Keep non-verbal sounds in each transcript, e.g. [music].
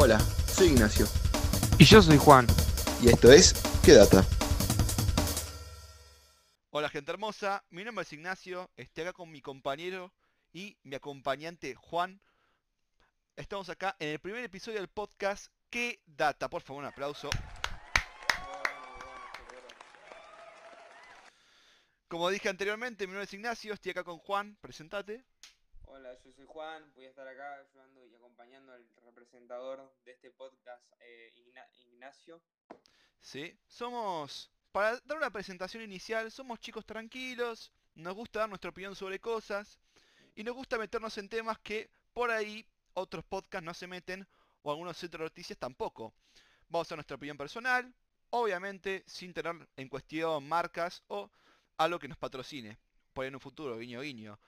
Hola, soy Ignacio. Y yo soy Juan. Y esto es ¿Qué data? Hola gente hermosa, mi nombre es Ignacio, estoy acá con mi compañero y mi acompañante Juan. Estamos acá en el primer episodio del podcast ¿Qué data? Por favor, un aplauso. Como dije anteriormente, mi nombre es Ignacio, estoy acá con Juan, presentate. Hola, yo soy Juan, voy a estar acá ayudando y acompañando al representador de este podcast, eh, Igna- Ignacio. Sí, somos, para dar una presentación inicial, somos chicos tranquilos, nos gusta dar nuestra opinión sobre cosas y nos gusta meternos en temas que por ahí otros podcasts no se meten o algunos centros de noticias tampoco. Vamos a nuestra opinión personal, obviamente sin tener en cuestión marcas o algo que nos patrocine, por ahí en un futuro, guiño guiño.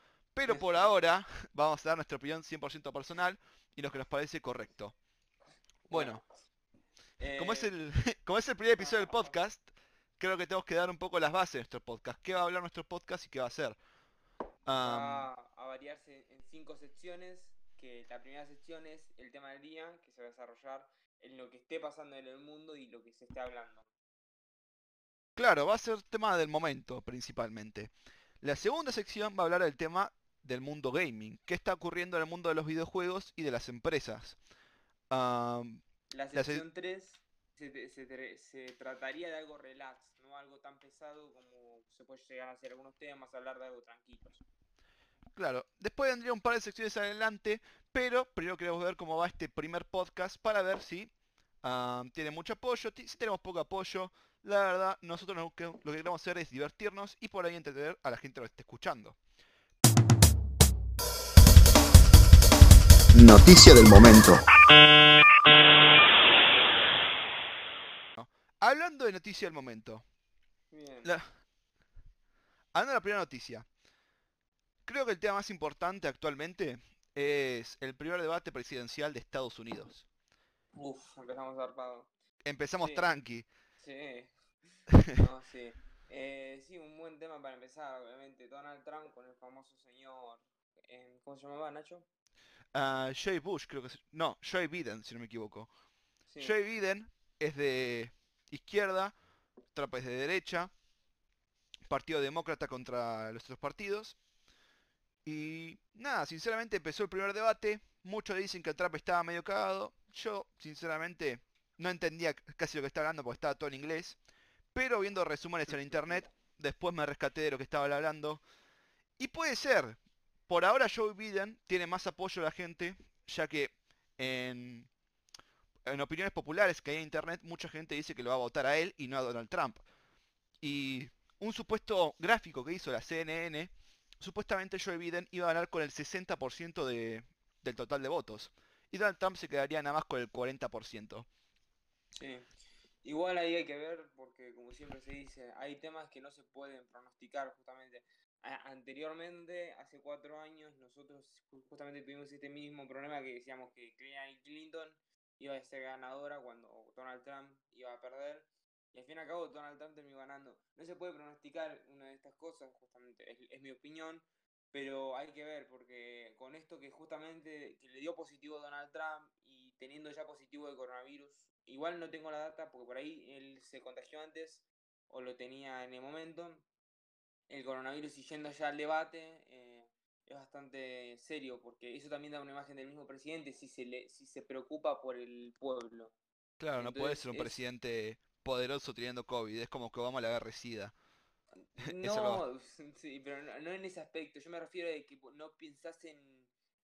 Pero por ahora vamos a dar nuestra opinión 100% personal y lo que nos parece correcto. Bueno, como es eh, el, [laughs] como es el primer episodio del podcast, creo que tenemos que dar un poco las bases de nuestro podcast. ¿Qué va a hablar nuestro podcast y qué va a hacer? Va a variarse en cinco secciones, que la primera sección es el tema del día, que se va a desarrollar en lo que esté pasando en el mundo y lo que se esté hablando. claro, va a ser tema del momento principalmente. La segunda sección va a hablar del tema del mundo gaming. ¿Qué está ocurriendo en el mundo de los videojuegos y de las empresas? La La se- sección 3 se, trataría de algo relax, no algo tan pesado como se puede llegar a hacer algunos temas, hablar de algo tranquilos. Claro, después vendría un par de secciones adelante, pero primero queremos ver cómo va este primer podcast para ver si tiene mucho apoyo, si tenemos poco apoyo. La verdad, nosotros lo que, lo que queremos hacer es divertirnos y por ahí entretener a la gente que lo esté escuchando. Noticia del momento. Hablando de noticia del momento, Bien. la... hablando de la primera noticia, creo que el tema más importante actualmente es el primer debate presidencial de Estados Unidos. Uf, empezamos zarpado. Empezamos Sí. tranqui. Sí. [laughs] No, sí. Eh, sí, un buen tema para empezar, obviamente. Donald Trump con el famoso señor. eh, ¿Cómo se llamaba, Nacho? Ah, Joe Bush, creo que es... No, Biden, si no me equivoco. Sí. Joe Biden es de izquierda, Trump es de derecha, Partido Demócrata contra los otros partidos. Y nada, sinceramente empezó el primer debate, muchos dicen que Trump estaba medio cagado, yo sinceramente no entendía casi lo que estaba hablando porque estaba todo en inglés, pero viendo resúmenes en internet, después me rescaté de lo que estaba hablando. Y puede ser, por ahora Joe Biden tiene más apoyo de la gente, ya que en, opiniones populares que hay en internet, mucha gente dice que lo va a votar a él y no a Donald Trump. Y un supuesto gráfico que hizo la CNN, supuestamente Joe Biden iba a ganar con el 60% de, del total de votos. Y Donald Trump se quedaría nada más con el 40%. Sí. Igual ahí hay que ver, porque como siempre se dice, hay temas que no se pueden pronosticar justamente. Anteriormente, hace cuatro años, nosotros ju- justamente tuvimos este mismo problema que decíamos que Clinton iba a ser ganadora cuando Donald Trump iba a perder. Y al fin y al cabo Donald Trump terminó ganando. No se puede pronosticar una de estas cosas, justamente, es, es mi opinión. Pero hay que ver, porque con esto que justamente que le dio positivo a Donald Trump y teniendo ya positivo de coronavirus, igual no tengo la data porque por ahí él se contagió antes o lo tenía en el momento. El coronavirus y yendo ya al debate eh, es bastante serio porque eso también da una imagen del mismo presidente si se, le, si se preocupa por el pueblo. Claro, no puede ser un es- presidente poderoso teniendo COVID, es como que Obama la guerra SIDA. [laughs] No, [laughs] sí, pero no, no en ese aspecto. Yo me refiero a que no pensás en,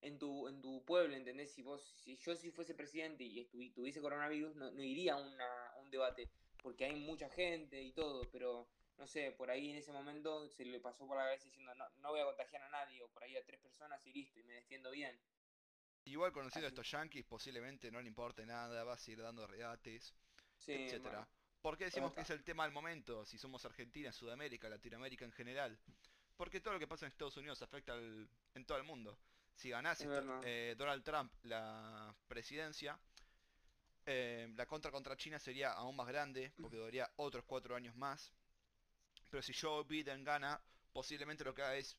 en, tu, en tu pueblo, ¿entendés? Si vos, si yo si fuese presidente y tuviese coronavirus, no, no iría a, una, a un debate, porque hay mucha gente y todo, pero no sé, por ahí en ese momento se le pasó por la cabeza diciendo, no, no voy a contagiar a nadie, o por ahí a tres personas y listo, y me defiendo bien. Igual conociendo a estos yankees, posiblemente no le importe nada, va a seguir dando regates, Sí, etcétera. bueno, ¿Por qué decimos que es el tema del momento? Si somos Argentina, Sudamérica, Latinoamérica en general. Porque todo lo que pasa en Estados Unidos afecta al- en todo el mundo. Si ganase Es to- verdad. eh, Donald Trump la presidencia, eh, la contra contra China sería aún más grande, porque [clears throat] duraría otros cuatro años más. Pero si Joe Biden gana, posiblemente lo que haga es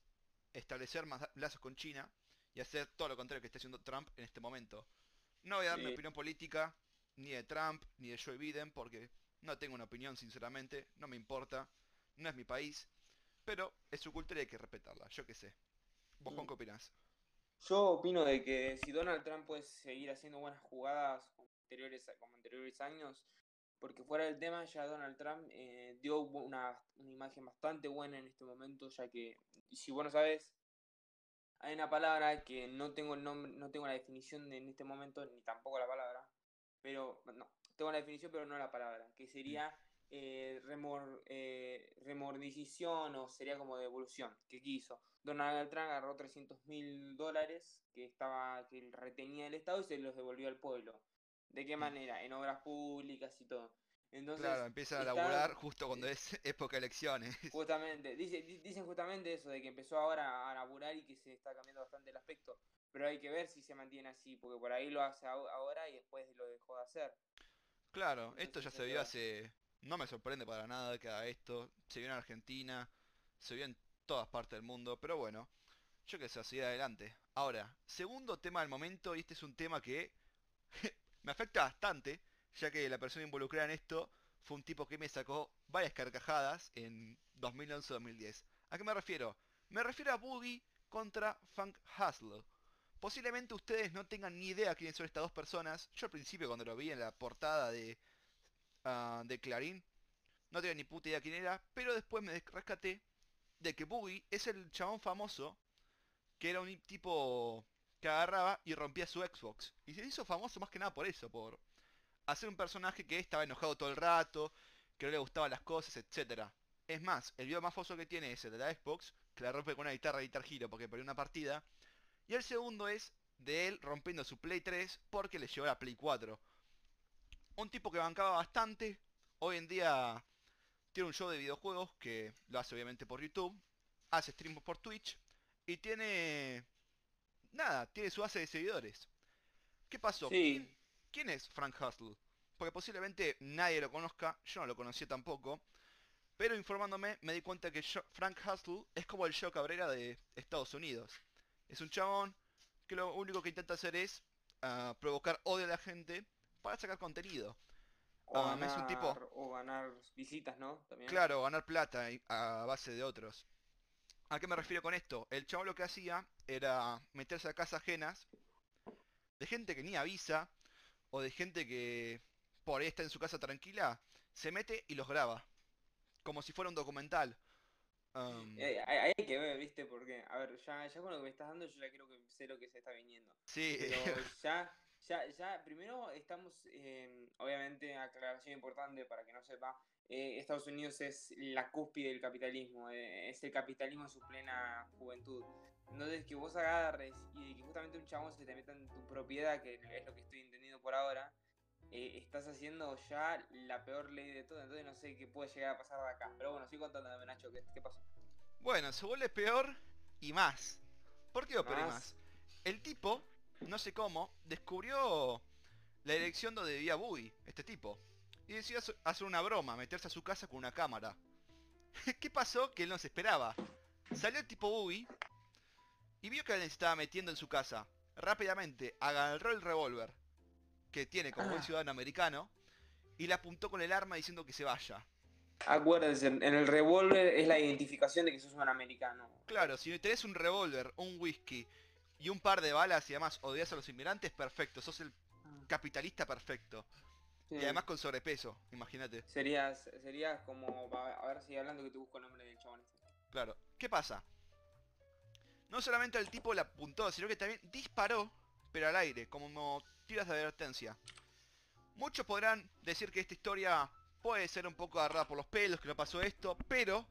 establecer más lazos con China y hacer todo lo contrario que está haciendo Trump en este momento. No voy a dar mi opinión política, ni de Trump, ni de Joe Biden, porque no tengo una opinión, sinceramente, no me importa, no es mi país, pero es su cultura y hay que respetarla, yo qué sé. ¿Vos, Juan, qué opinás? Yo opino de que si Donald Trump puede seguir haciendo buenas jugadas como anteriores, como anteriores años, porque fuera del tema ya Donald Trump eh, dio una, una imagen bastante buena en este momento, ya que, si vos no sabes, hay una palabra que no tengo el nombre, no tengo la definición de- en este momento, ni tampoco la palabra, pero no, tengo la definición pero no la palabra, que sería eh, remor, eh, remordicición o sería como devolución, que quiso. Donald Trump agarró 300 mil dólares que estaba que retenía el Estado y se los devolvió al pueblo. ¿De qué manera? En obras públicas y todo. Entonces, claro, empiezan a está- laburar justo cuando es [laughs] época de elecciones. Justamente, dice, di- dicen justamente eso, de que empezó ahora a laburar y que se está cambiando bastante el aspecto. Pero hay que ver si se mantiene así, porque por ahí lo hace ahora y después lo dejó de hacer. Claro, esto ya se vio hace... No me sorprende para nada que haga esto. Se vio en Argentina, se vio en todas partes del mundo, pero bueno, yo que sé, seguir adelante. Ahora, segundo tema del momento, y este es un tema que me afecta bastante, ya que la persona involucrada en esto fue un tipo que me sacó varias carcajadas en 2011-2010. ¿A qué me refiero? Me refiero a Boogie contra Funk Hustle. Posiblemente ustedes no tengan ni idea quiénes son estas dos personas. Yo al principio cuando lo vi en la portada de, ah, de Clarín, no tenía ni puta idea quién era, pero después me rescaté de que Boogie es el chabón famoso que era un tipo que agarraba y rompía su Xbox. Y se hizo famoso más que nada por eso, por hacer un personaje que estaba enojado todo el rato, que no le gustaban las cosas, etcétera. Es más, el video más famoso que tiene es el de la Xbox, que la rompe con una guitarra de Guitar Hero porque perdió una partida. Y el segundo es de él rompiendo su Play 3 porque le llevó la Play 4. Un tipo que bancaba bastante. Hoy en día tiene un show de videojuegos que lo hace obviamente por YouTube. Hace streams por Twitch. Y tiene... Nada, tiene su base de seguidores. ¿Qué pasó? Sí. ¿Quién, quién es Frank Hustle? Porque posiblemente nadie lo conozca. Yo no lo conocía tampoco. Pero informándome me di cuenta que yo- Frank Hustle es como el Joe Cabrera de Estados Unidos. Es un chabón que lo único que intenta hacer es ah, provocar odio a la gente para sacar contenido. O, Ah, ganar, es un tipo- o ganar visitas, ¿no? También. Claro, ganar plata a base de otros. ¿A qué me refiero con esto? El chabón lo que hacía era meterse a casas ajenas de gente que ni avisa o de gente que por ahí está en su casa tranquila, se mete y los graba. Como si fuera un documental. Um, Eh, hay, hay que ver, ¿viste? Porque, a ver, ya, ya con lo que me estás dando, yo ya creo que sé lo que se está viniendo. sí, Pero [laughs] ya, ya, ya, primero estamos, eh, obviamente, aclaración importante para que no sepa, eh, Estados Unidos es la cúspide del capitalismo, eh, es el capitalismo en su plena juventud. Entonces, que vos agarres y que justamente un chabón se te meta en tu propiedad, que es lo que estoy entendiendo por ahora, eh, estás haciendo ya la peor ley de todo, entonces no sé qué puede llegar a pasar de acá. Pero bueno, sigo contándome, Nacho, ¿qué, qué pasó? Bueno, se vuelve peor y más. ¿Por qué peor y Más. más? El tipo, no sé cómo, descubrió la dirección donde vivía Boogie, este tipo. Y decidió hacer- una broma, meterse a su casa con una cámara. [laughs] ¿Qué pasó? Que él no se esperaba. Salió el tipo Boogie y vio que alguien se estaba metiendo en su casa. Rápidamente agarró el revólver que tiene como buen Ah. ciudadano americano y le apuntó con el arma diciendo que se vaya. Acuérdense, en el revólver es la identificación de que sos un americano. Claro, si tenés un revólver, un whisky y un par de balas y además odias a los inmigrantes, perfecto, sos el capitalista perfecto. Sí. Y además con sobrepeso, imagínate. Serías, serías como, a ver, sigue hablando que te busco el nombre del chabón este. Claro. ¿Qué pasa? No solamente el tipo le apuntó, sino que también disparó, pero al aire, como tiras de advertencia. Muchos podrán decir que esta historia puede ser un poco agarrada por los pelos, que no pasó esto, pero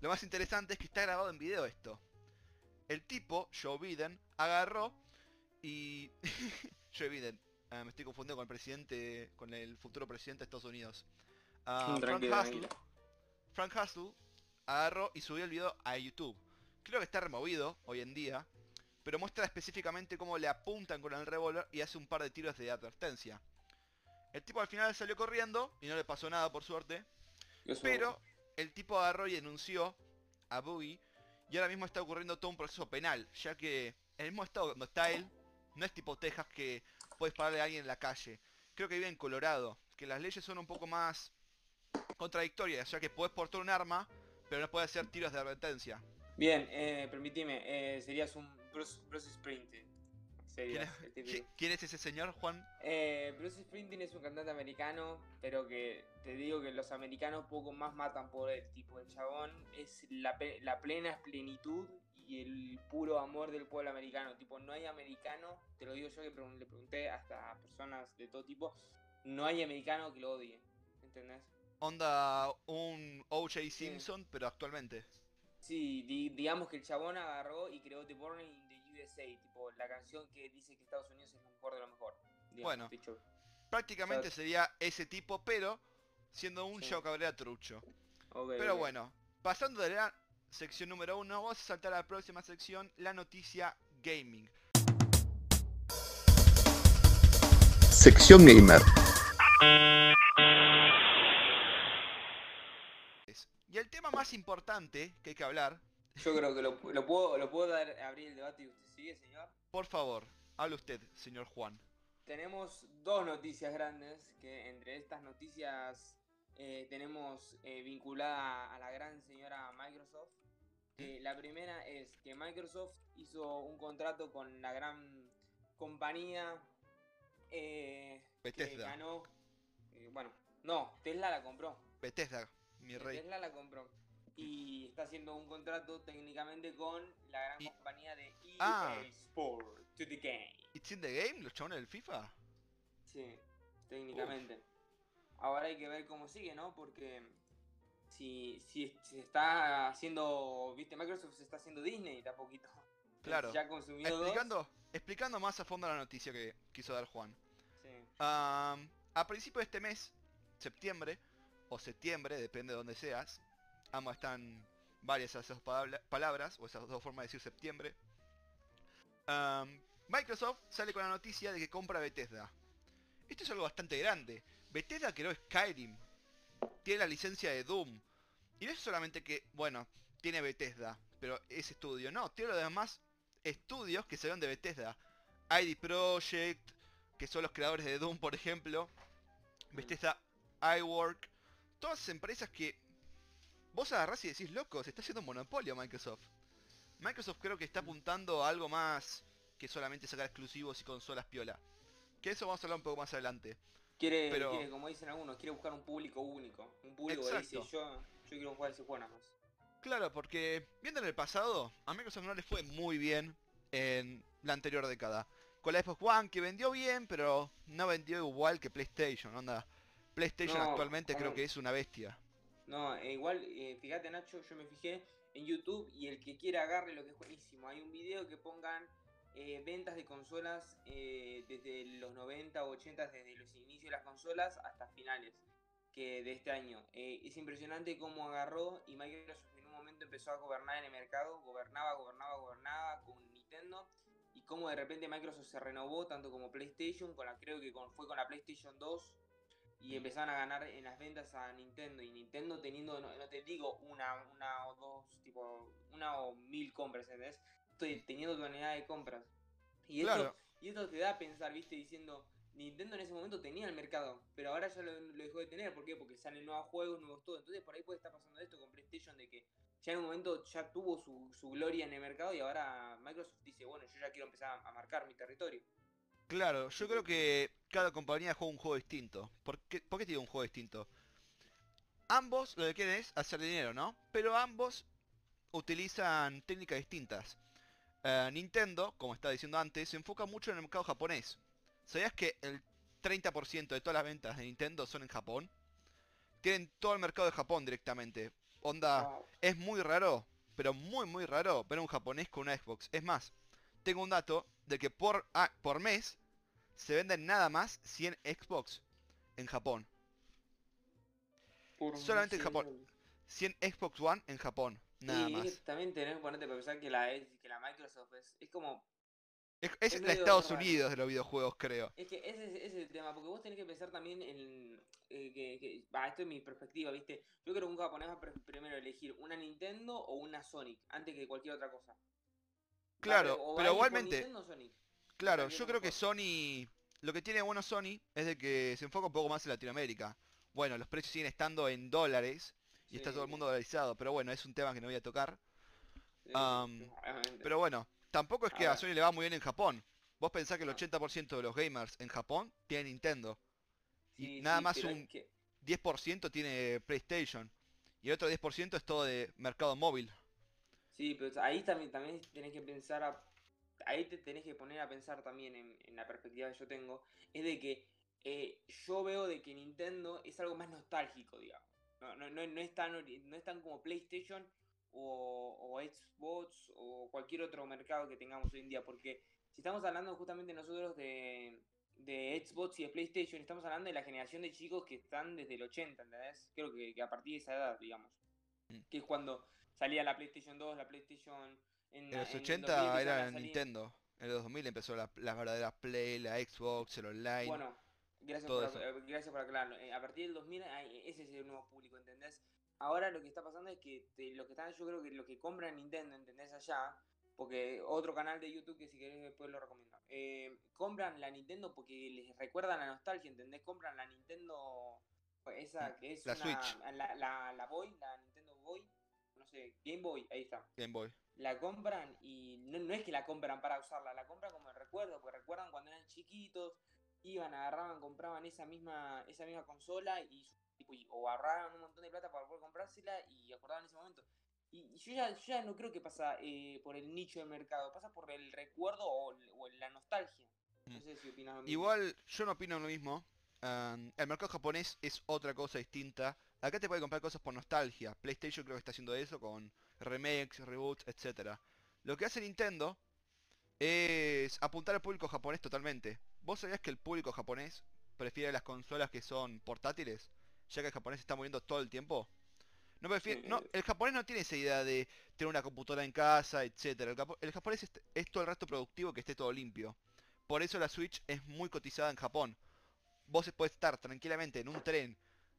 lo más interesante es que está grabado en video esto. El tipo, Joe Biden, agarró y... [laughs] Joe Biden, ah, me estoy confundiendo con el presidente, con el futuro presidente de Estados Unidos. Ah, Frank Tranquilo, Hustle. Frank Hustle agarró y subió el video a YouTube. Creo que está removido hoy en día, pero muestra específicamente cómo le apuntan con el revólver y hace un par de tiros de advertencia. El tipo al final salió corriendo y no le pasó nada por suerte, pero el tipo agarró y denunció a Boogie y ahora mismo está ocurriendo todo un proceso penal, ya que el mismo estado donde está él, no es tipo Texas que puedes pararle a alguien en la calle. Creo que vive en Colorado, que las leyes son un poco más contradictorias, ya que puedes portar un arma, pero no puedes hacer tiros de advertencia. Bien, eh, permitime, eh, serías un Bruce, Bruce Springsteen. ¿Quién Serías es, el quién es ese señor, Juan? Eh, Bruce Springsteen es un cantante americano, pero que te digo que los americanos poco más matan por él. Tipo, el chabón es la, la plena plenitud y el puro amor del pueblo americano. Tipo, no hay americano, te lo digo yo que pregun- le pregunté hasta a personas de todo tipo, no hay americano que lo odie. ¿Entendés? Onda un O.J. Simpson, pero actualmente. Sí, di- digamos que el chabón agarró y creó The Born USA, tipo, la canción que dice que Estados Unidos es lo mejor de lo mejor. digamos, Bueno. dicho. Prácticamente O sea- sería ese tipo, pero siendo un Sí. Joe Cabrera trucho. Pero bueno, pasando de la sección número uno, vamos a saltar a la próxima sección, la noticia gaming. Sección Gamer. Y el tema más importante que hay que hablar, Yo creo que lo, lo puedo, lo puedo dar, abrir el debate y usted sigue, señor. por favor, hable usted, señor Juan. Tenemos dos noticias grandes, que entre estas noticias eh, tenemos eh, vinculada a la gran señora Microsoft. Que la primera es que Microsoft hizo un contrato con la gran compañía eh, que Bethesda. ganó. eh, bueno, no, Tesla la compró. Bethesda, mi rey. Tesla la compró. Y está haciendo un contrato técnicamente con la gran Y- compañía de EA Ah. Sport to the game. ¿It's in the game? ¿Los chabones del FIFA? Sí, técnicamente. Ahora hay que ver cómo sigue, ¿no? Porque si, si se está haciendo, viste, Microsoft se está haciendo Disney de a poquito. Claro. Ya consumió dos. Explicando, explicando más a fondo la noticia que quiso dar Juan. Sí. Am, a principio de este mes, septiembre, o septiembre, depende de donde seas, ambas están varias esas palabra- palabras, o esas dos formas de decir septiembre. Microsoft sale con la noticia de que compra Bethesda. Esto es algo bastante grande. Bethesda creó Skyrim, tiene la licencia de Doom. Y no es solamente que, bueno, tiene Bethesda, pero es estudio. No, tiene los demás estudios que salieron de Bethesda. ID Projekt, que son los creadores de Doom, por ejemplo. Bethesda iWork. Todas esas empresas que vos agarrás y decís, loco, se está haciendo un monopolio Microsoft. Microsoft creo que está apuntando a algo más que solamente sacar exclusivos y consolas piola. Que eso vamos a hablar un poco más adelante. Quiere, Pero- quiere, como dicen algunos, quiere buscar un público único. Un público que dice, yo, yo quiero jugar ese juego nada más. Claro, porque viendo en el pasado, a Microsoft no le fue muy bien en la anterior década. Con la Xbox One que vendió bien, pero no vendió igual que PlayStation, onda. PlayStation No, actualmente creo que es una bestia. No, eh, igual, eh, fíjate Nacho, yo me fijé en YouTube y el que quiera agarre lo que es buenísimo. Hay un video que pongan eh, ventas de consolas eh, desde los 90 o 80, desde los inicios de las consolas hasta finales que de este año. Eh, es impresionante cómo agarró y Microsoft en un momento empezó a gobernar en el mercado, gobernaba, gobernaba, gobernaba con Nintendo y cómo de repente Microsoft se renovó tanto como PlayStation, con la, creo que con- fue con la PlayStation 2 y empezaron a ganar en las ventas a Nintendo y Nintendo teniendo, no, no te digo una, una o dos, tipo, una o mil compras, ¿entendés? Estoy teniendo tonelada de compras. Y esto, Claro. y esto te da a pensar, viste, diciendo, Nintendo en ese momento tenía el mercado, pero ahora ya lo, lo dejó de tener, ¿por qué? Porque salen nuevos juegos, nuevos todo, entonces por ahí puede estar pasando esto con PlayStation de que ya en un momento ya tuvo su, su gloria en el mercado y ahora Microsoft dice, bueno, yo ya quiero empezar a, a marcar mi territorio. Claro, yo creo que cada compañía juega un juego distinto. ¿Por qué, por qué te digo un juego distinto? Ambos lo que quieren es hacer dinero, ¿no? Pero ambos utilizan técnicas distintas. Eh, Nintendo, como estaba diciendo antes, se enfoca mucho en el mercado japonés. ¿Sabías que el 30% de todas las ventas de Nintendo son en Japón? Tienen todo el mercado de Japón directamente. Onda, Wow. es muy raro, pero muy muy raro ver a un japonés con una Xbox. Es más, tengo un dato de que por, ah, por mes se venden nada más 100 Xbox en Japón. Por solamente en Japón. dólares. 100 Xbox One en Japón. Nada y más. también tenés que ponerte a pensar que la, que la Microsoft es, es como Es, es es la Estados raro. Unidos de los videojuegos, creo. Es que ese, es- ese es el tema, porque vos tenés que pensar también en. eh, que, que- va, esto es mi perspectiva, ¿viste? Yo creo que un japonés va a primero elegir una Nintendo o una Sonic antes que cualquier otra cosa. Claro, va pero igualmente, Nintendo o Sonic. Claro, yo creo que. Sony lo que tiene bueno Sony es de que se enfoca un poco más en Latinoamérica. Bueno, los precios siguen estando en dólares y está todo el mundo dolarizado, pero bueno, es un tema que no voy a tocar. Pero bueno, tampoco es que A. Sony le va muy bien en Japón. Vos pensás que el No. 80% de los gamers en Japón tienen Nintendo. y nada sí, más un- que- 10% tiene PlayStation. Y el otro 10% es todo de mercado móvil. Sí, pero ahí también, también tenés que pensar, a- ahí te tenés que poner a pensar también en, en la perspectiva que yo tengo, es de que eh, yo veo de que Nintendo es algo más nostálgico, digamos. No, no, no, no es, tan, no es tan como PlayStation o, o Xbox o cualquier otro mercado que tengamos hoy en día, porque si estamos hablando justamente nosotros de, de Xbox y de PlayStation, estamos hablando de la generación de chicos que están desde el 80, ¿entendés? Creo que, que a partir de esa edad, digamos. Mm. Que es cuando salía la PlayStation 2, la PlayStation... En, los en el 80 2000 empezaron era Nintendo. En los 2000 empezó la, la verdadera Play, la Xbox, el online. Bueno, gracias todo por, eso. eh, gracias por aclararlo. Eh, a partir del 2000, ahí- ese es el nuevo público, ¿entendés? Ahora lo que está pasando es que te- lo que están, yo creo que lo que compran Nintendo, ¿entendés? Allá, porque otro canal de YouTube que si querés después lo recomiendo. eh, compran la Nintendo porque les recuerdan la nostalgia, ¿entendés? Compran la Nintendo, esa que es La una, Switch. La, la, la Boy, la Nintendo Boy, no sé, Game Boy, ahí está Game Boy. La compran y no, no es que la compran para usarla, la compran como el recuerdo, porque recuerdan cuando eran chiquitos, iban, agarraban, compraban esa misma, esa misma consola y, tipo, y- o ahorraban un montón de plata para poder comprársela y acordaban ese momento. Y, y yo, ya, yo ya no creo que pasa eh, por el nicho de mercado, pasa por el recuerdo o, la nostalgia. No Mm. sé si opinas lo mismo. Igual yo no opino lo mismo. Am, el mercado japonés es otra cosa distinta. Acá te puede comprar cosas por nostalgia. PlayStation creo que está haciendo eso con remakes, reboots, etcétera. Lo que hace Nintendo es apuntar al público japonés totalmente. ¿Vos sabías que el público japonés prefiere las consolas que son portátiles? Ya que el japonés se está muriendo todo el tiempo. No prefiere, no, el japonés no tiene esa idea de tener una computadora en casa, etcétera. El, japonés es, es todo el resto productivo que esté todo limpio. Por eso la Switch es muy cotizada en Japón. Vos podés estar tranquilamente en un tren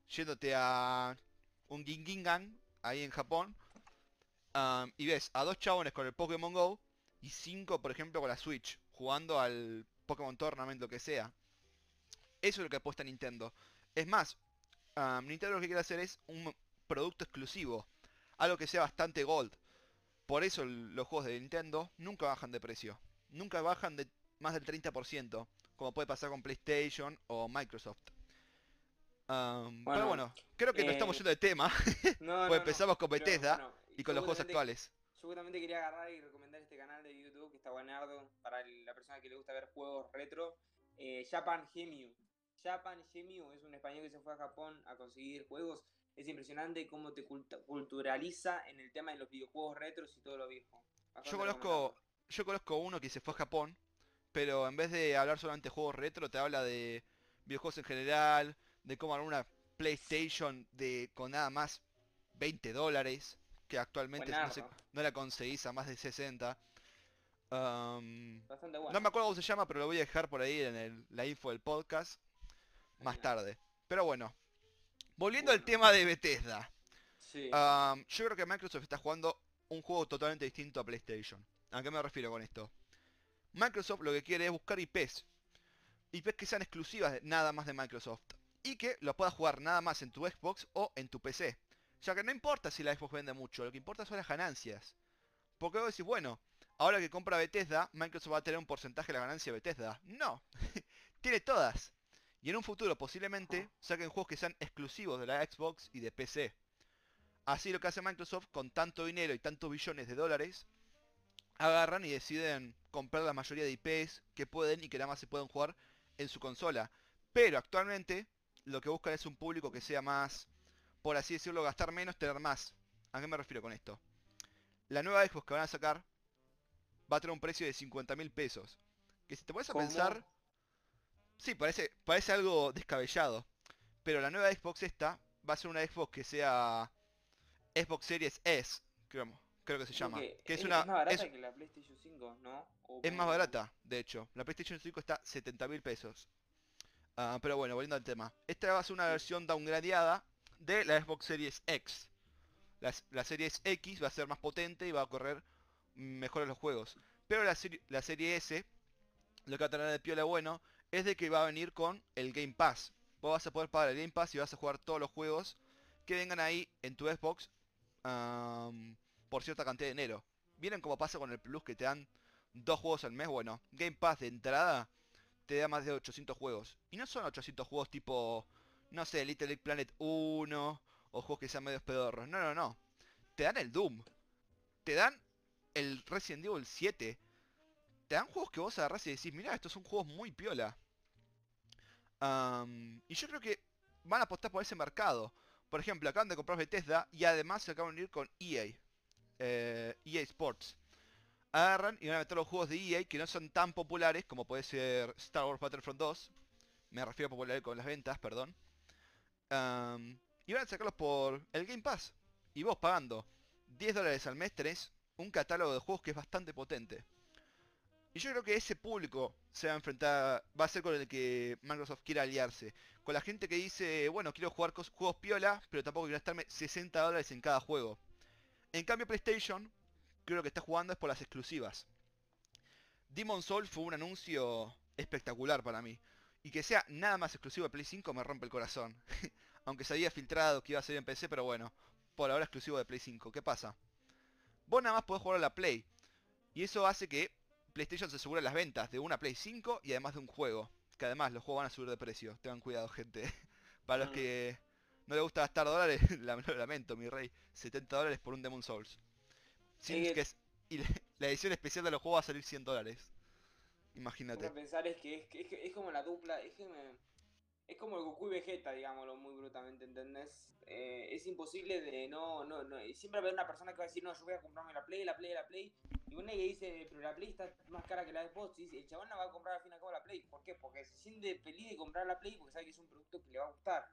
yéndote a un Gingingan ahí en Japón y ves a dos chabones con el Pokémon Go y cinco, por ejemplo, con la Switch jugando al Pokémon Tournament, lo que sea. Eso es lo que apuesta Nintendo. Es más, Nintendo lo que quiere hacer es un producto exclusivo, algo que sea bastante gold. Por eso el- los juegos de Nintendo nunca bajan de precio. Nunca bajan de más del 30%, como puede pasar con PlayStation o Microsoft. Pero Bueno, creo que nos estamos eh, yendo de tema, [laughs] No, pues no, no, empezamos con Bethesda y con los juegos actuales. Yo justamente quería agarrar y recomendar este canal de YouTube que está buenardo para la persona que le gusta ver juegos retro. eh, Japan Gemu. Japan Gemu es un español que se fue a Japón a conseguir juegos. Es impresionante cómo te culta- culturaliza en el tema de los videojuegos retros y todo lo viejo. Bastante Yo conozco, yo conozco uno que se fue a Japón, pero en vez de hablar solamente de juegos retro, te habla de videojuegos en general, de cómo armar una PlayStation de con nada más 20 dólares, que actualmente no, la conseguís a más de 60. Am, Bastante bueno. no me acuerdo cómo se llama, pero lo voy a dejar por ahí en el- la info del podcast más tarde. Pero bueno, volviendo al tema de Bethesda. Sí. Yo creo que Microsoft está jugando un juego totalmente distinto a PlayStation. ¿A qué me refiero con esto? Microsoft lo que quiere es buscar IPs. IPs que sean exclusivas nada más de Microsoft. Y que lo puedas jugar nada más en tu Xbox o en tu PC. Ya que no importa si la Xbox vende mucho, lo que importa son las ganancias. Porque vos decís, bueno, ahora que compra Bethesda, Microsoft va a tener un porcentaje de la ganancia de Bethesda. No, [laughs] tiene todas. Y en un futuro posiblemente saquen juegos que sean exclusivos de la Xbox y de PC. Así lo que hace Microsoft con tanto dinero y tantos billones de dólares, agarran y deciden comprar la mayoría de IPs que pueden y que nada más se pueden jugar en su consola. Pero actualmente lo que buscan es un público que sea más, por así decirlo, gastar menos, tener más. ¿A qué me refiero con esto? La nueva Xbox que van a sacar va a tener un precio de 50 mil pesos. Que si te pones a ¿Cómo? pensar, sí, parece, parece algo descabellado. Pero la nueva Xbox esta va a ser una Xbox que sea Xbox Series S, creo, creo que se Creo llama. que Que es, es, una, es más barata es- que la PlayStation 5, ¿no? O es más barata, de hecho. La PlayStation 5 está 70 mil pesos. Ah, pero bueno, volviendo al tema. Esta va a ser una versión downgradeada de la Xbox Series X. La, la Series X va a ser más potente y va a correr mejor los juegos. Pero la, la serie S, lo que va a tener de piola bueno, es de que va a venir con el Game Pass. Vos vas a poder pagar el Game Pass y vas a jugar todos los juegos que vengan ahí en tu Xbox por cierta cantidad de dinero. Vienen como pasa con el Plus que te dan dos juegos al mes. Bueno, Game Pass de entrada te da más de 800 juegos. Y no son 800 juegos tipo, no sé, Little Big Planet 1 o juegos que sean medios pedorros. No, no, no. Te dan el Doom. Te dan el Resident Evil 7. Te dan juegos que vos agarrás y decís, mirá, estos son juegos muy piola. Y yo creo que van a apostar por ese mercado. Por ejemplo, acaban de comprar Bethesda y además se acaban de unir con EA. eh, EA Sports. Agarran y van a meter los juegos de EA que no son tan populares como puede ser Star Wars Battlefront 2. Me refiero a popular con las ventas, perdón. Y van a sacarlos por el Game Pass. Y vos pagando 10 dólares al mes tenés un catálogo de juegos que es bastante potente. Y yo creo que ese público se va a enfrentar, va a ser con el que Microsoft quiera aliarse. Con la gente que dice, bueno, quiero jugar juegos piola, pero tampoco quiero gastarme 60 dólares en cada juego. En cambio PlayStation, creo que está jugando es por las exclusivas. Demon Souls fue un anuncio espectacular para mí. Y que sea nada más exclusivo de Play 5 me rompe el corazón. [laughs] Aunque se había filtrado que iba a salir en PC, pero bueno, por ahora exclusivo de Play 5. ¿Qué pasa? Vos nada más podés jugar a la Play. Y eso hace que PlayStation se asegure las ventas de una Play 5 y además de un juego. Que además los juegos van a subir de precio. Tengan cuidado, gente. [laughs] Para los Mm. que no les gusta gastar dólares, [laughs] la- lo lamento, mi rey. 70 dólares por un Demon Souls. Sin Eh, que es- y la, la edición especial de los juegos va a salir 100 dólares. Imagínate. Pensar es que es, que- es, que- es como la dupla, es que me- es como el Goku y Vegeta, digámoslo muy brutalmente, ¿entendés? Eh, es imposible de no, no, no, y siempre va a haber una persona que va a decir, no, yo voy a comprarme la Play, la Play, la Play, y una que dice, pero la Play está más cara que la Xbox, y dice, el chabón la va a comprar al fin y al cabo la Play, ¿por qué? Porque se siente feliz de comprar la Play porque sabe que es un producto que le va a gustar.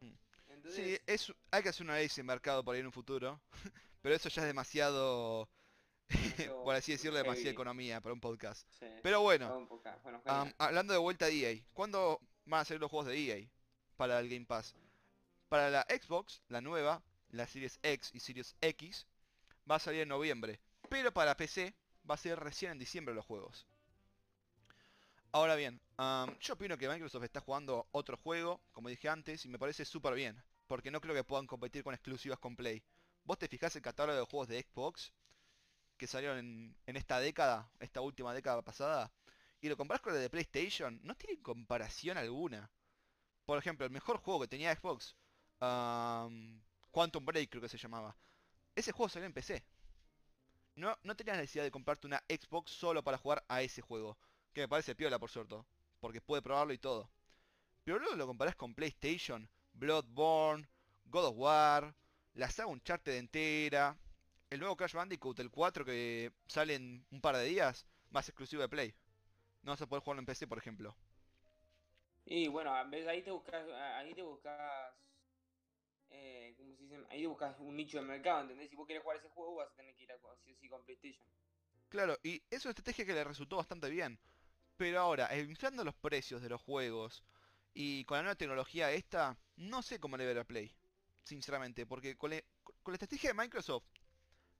Mm. Entonces, Sí, es, hay que hacer una ley sin mercado por ahí en un futuro. [laughs] Pero eso ya es demasiado [laughs] por así decirlo, demasiada economía para un podcast. sí, Pero bueno, hablando de vuelta a EA, ¿cuándo van a salir los juegos de EA para el Game Pass? Para la Xbox, la nueva, la Series X y Series X, va a salir en noviembre. Pero para PC va a ser recién en diciembre los juegos. Ahora bien, yo opino que Microsoft está jugando otro juego, como dije antes, y me parece súper bien. Porque no creo que puedan competir con exclusivas con Play. Vos te fijás el catálogo de juegos de Xbox que salieron en, en esta década, esta última década pasada, y lo comparás con el de PlayStation, no tiene comparación alguna. Por ejemplo, el mejor juego que tenía Xbox, Quantum Break creo que se llamaba, ese juego salió en PC. No, no tenías necesidad de comprarte una Xbox solo para jugar a ese juego, que me parece piola por cierto, porque puede probarlo y todo. Pero luego lo comparás con PlayStation, Bloodborne, God of War, la saga Uncharted entera, el nuevo Crash Bandicoot, el 4 que sale en un par de días, más exclusivo de Play. No vas a poder jugarlo en PC, por ejemplo. Y bueno, ahí te buscas, ahí te buscas, eh, ¿cómo se dice? Ahí te buscas un nicho de mercado, ¿entendés? Si vos querés jugar ese juego vas a tener que ir a, sí sí con PlayStation. Claro, y es una estrategia que le resultó bastante bien. Pero ahora, inflando los precios de los juegos y con la nueva tecnología esta, no sé cómo le ver a Play. Sinceramente, porque con, le- con la estrategia de Microsoft,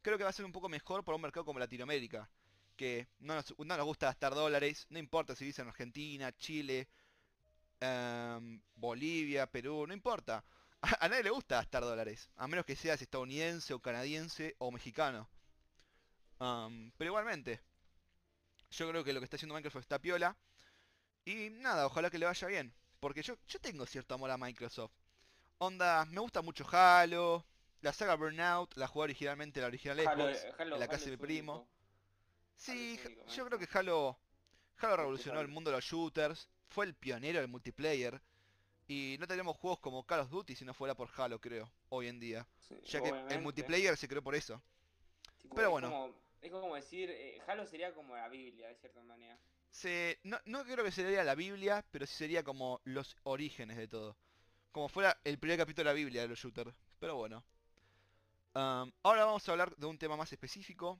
creo que va a ser un poco mejor para un mercado como Latinoamérica. Que no nos, no nos gusta gastar dólares, no importa si dicen Argentina, Chile, em, Bolivia, Perú, no importa. A, nadie le gusta gastar dólares, a menos que seas estadounidense o canadiense o mexicano. Am, pero igualmente, yo creo que lo que está haciendo Microsoft está piola. Y nada, ojalá que le vaya bien. Porque yo, yo tengo cierto amor a Microsoft. Onda, me gusta mucho Halo, la saga Burnout, la jugué originalmente, la original Halo, Xbox, eh, Halo- en la Halo casa de mi primo. único. Sí, único, yo creo que. Halo, Halo revolucionó el Halo. mundo de los shooters, fue el pionero del multiplayer. Y no tenemos juegos como Call of Duty si no fuera por Halo, creo, hoy en día. Sí, Ya que el multiplayer se creó por eso. Tipo, pero es bueno. como- es como decir, eh, Halo sería como la Biblia, de cierta manera. Se, no, no creo que sería la Biblia, pero sí sería como los orígenes de todo. Como fuera el primer capítulo de la Biblia de los shooters. Pero bueno. Ahora vamos a hablar de un tema más específico.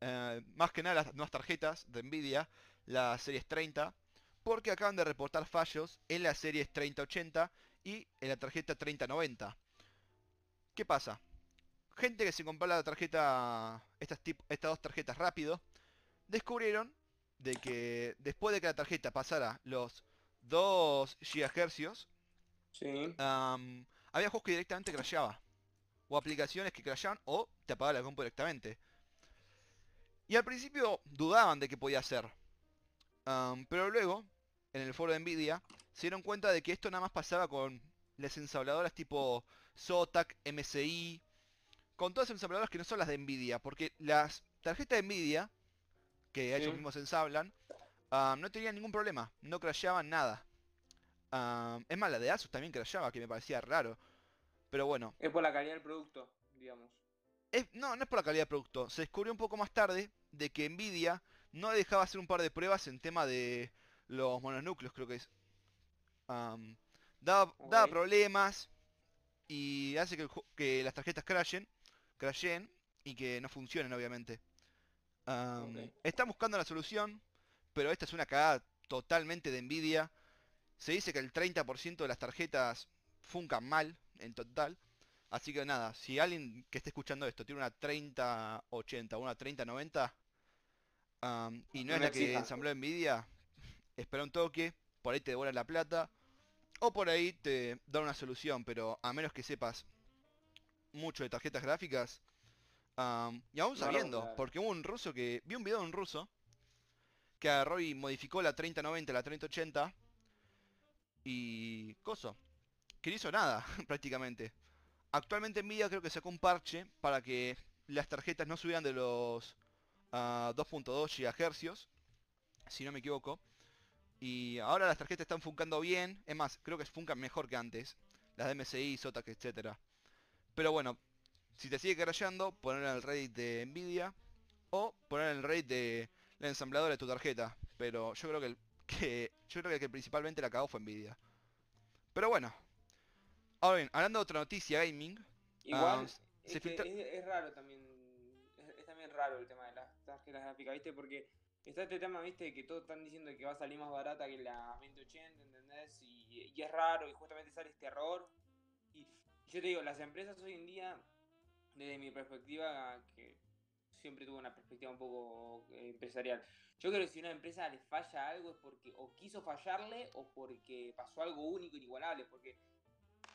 Eh, más que nada las nuevas tarjetas de Nvidia, la series 30. Porque acaban de reportar fallos en la series 3080 y en la tarjeta 3090. ¿Qué pasa? Gente que se compró la tarjeta, estas, dos tarjetas rápido, descubrieron de que después de que la tarjeta pasara los 2 GHz, Sí. había juegos que directamente crasheaba. O aplicaciones que crashaban o te apagaba la compu directamente. Y al principio dudaban de que podía hacer. Pero luego, en el foro de Nvidia, se dieron cuenta de que esto nada más pasaba con las ensambladoras tipo Zotac, MSI, con todas las ensambladoras que no son las de Nvidia, porque las tarjetas de Nvidia, que ellos mismos ensamblan, am, no tenían ningún problema, no crasheaban nada. Es más, la de Asus también crasheaba, que me parecía raro. Pero bueno, Es por la calidad del producto, digamos. es- no, no es por la calidad del producto. Se descubrió un poco más tarde de que Nvidia no dejaba hacer un par de pruebas en tema de los mononúcleos, creo que es. Am, daba, problemas y hace que, el ju- que las tarjetas crashen, crashen y que no funcionen, obviamente. Am, Ok. Están buscando la solución, pero esta es una cagada totalmente de Nvidia. Se dice que el 30% de las tarjetas funcan mal en total. Así que nada, si alguien que esté escuchando esto tiene una 3080 o una 3090 am, y no No es la que ensambló Nvidia, espera un toque, por ahí te devuelven la plata o por ahí te dan una solución, pero a menos que sepas mucho de tarjetas gráficas, am, y aún sabiendo, porque hubo un ruso que, vi un video de un ruso que agarró y modificó la 3090, la 3080 y coso, que no hizo nada [laughs] prácticamente. Actualmente Nvidia creo que sacó un parche para que las tarjetas no subieran de los ah, 2.2 GHz, si no me equivoco. Y ahora las tarjetas están funcando bien, es más, creo que funcan mejor que antes, las de MSI, Zotac, etcétera. Pero bueno, si te sigue crasheando, poner el RAID de Nvidia o poner el RAID de la ensambladora de tu tarjeta. Pero yo creo [laughs] que yo creo que el que principalmente la cagó fue Nvidia. Pero bueno. Ahora bien, hablando de otra noticia gaming, Igual, Ah, es, filtra- es, es raro también. Es, es también raro el tema de las tarjetas gráficas, ¿viste? Porque está este tema, ¿viste? Que todos están diciendo que va a salir más barata que la 2080, ¿entendés? Y, y es raro y justamente sale este error. Y yo te digo, las empresas hoy en día, desde mi perspectiva, que siempre tuve una perspectiva un poco eh, empresarial. Yo creo que si una empresa le falla algo es porque o quiso fallarle o porque pasó algo único, inigualable. Porque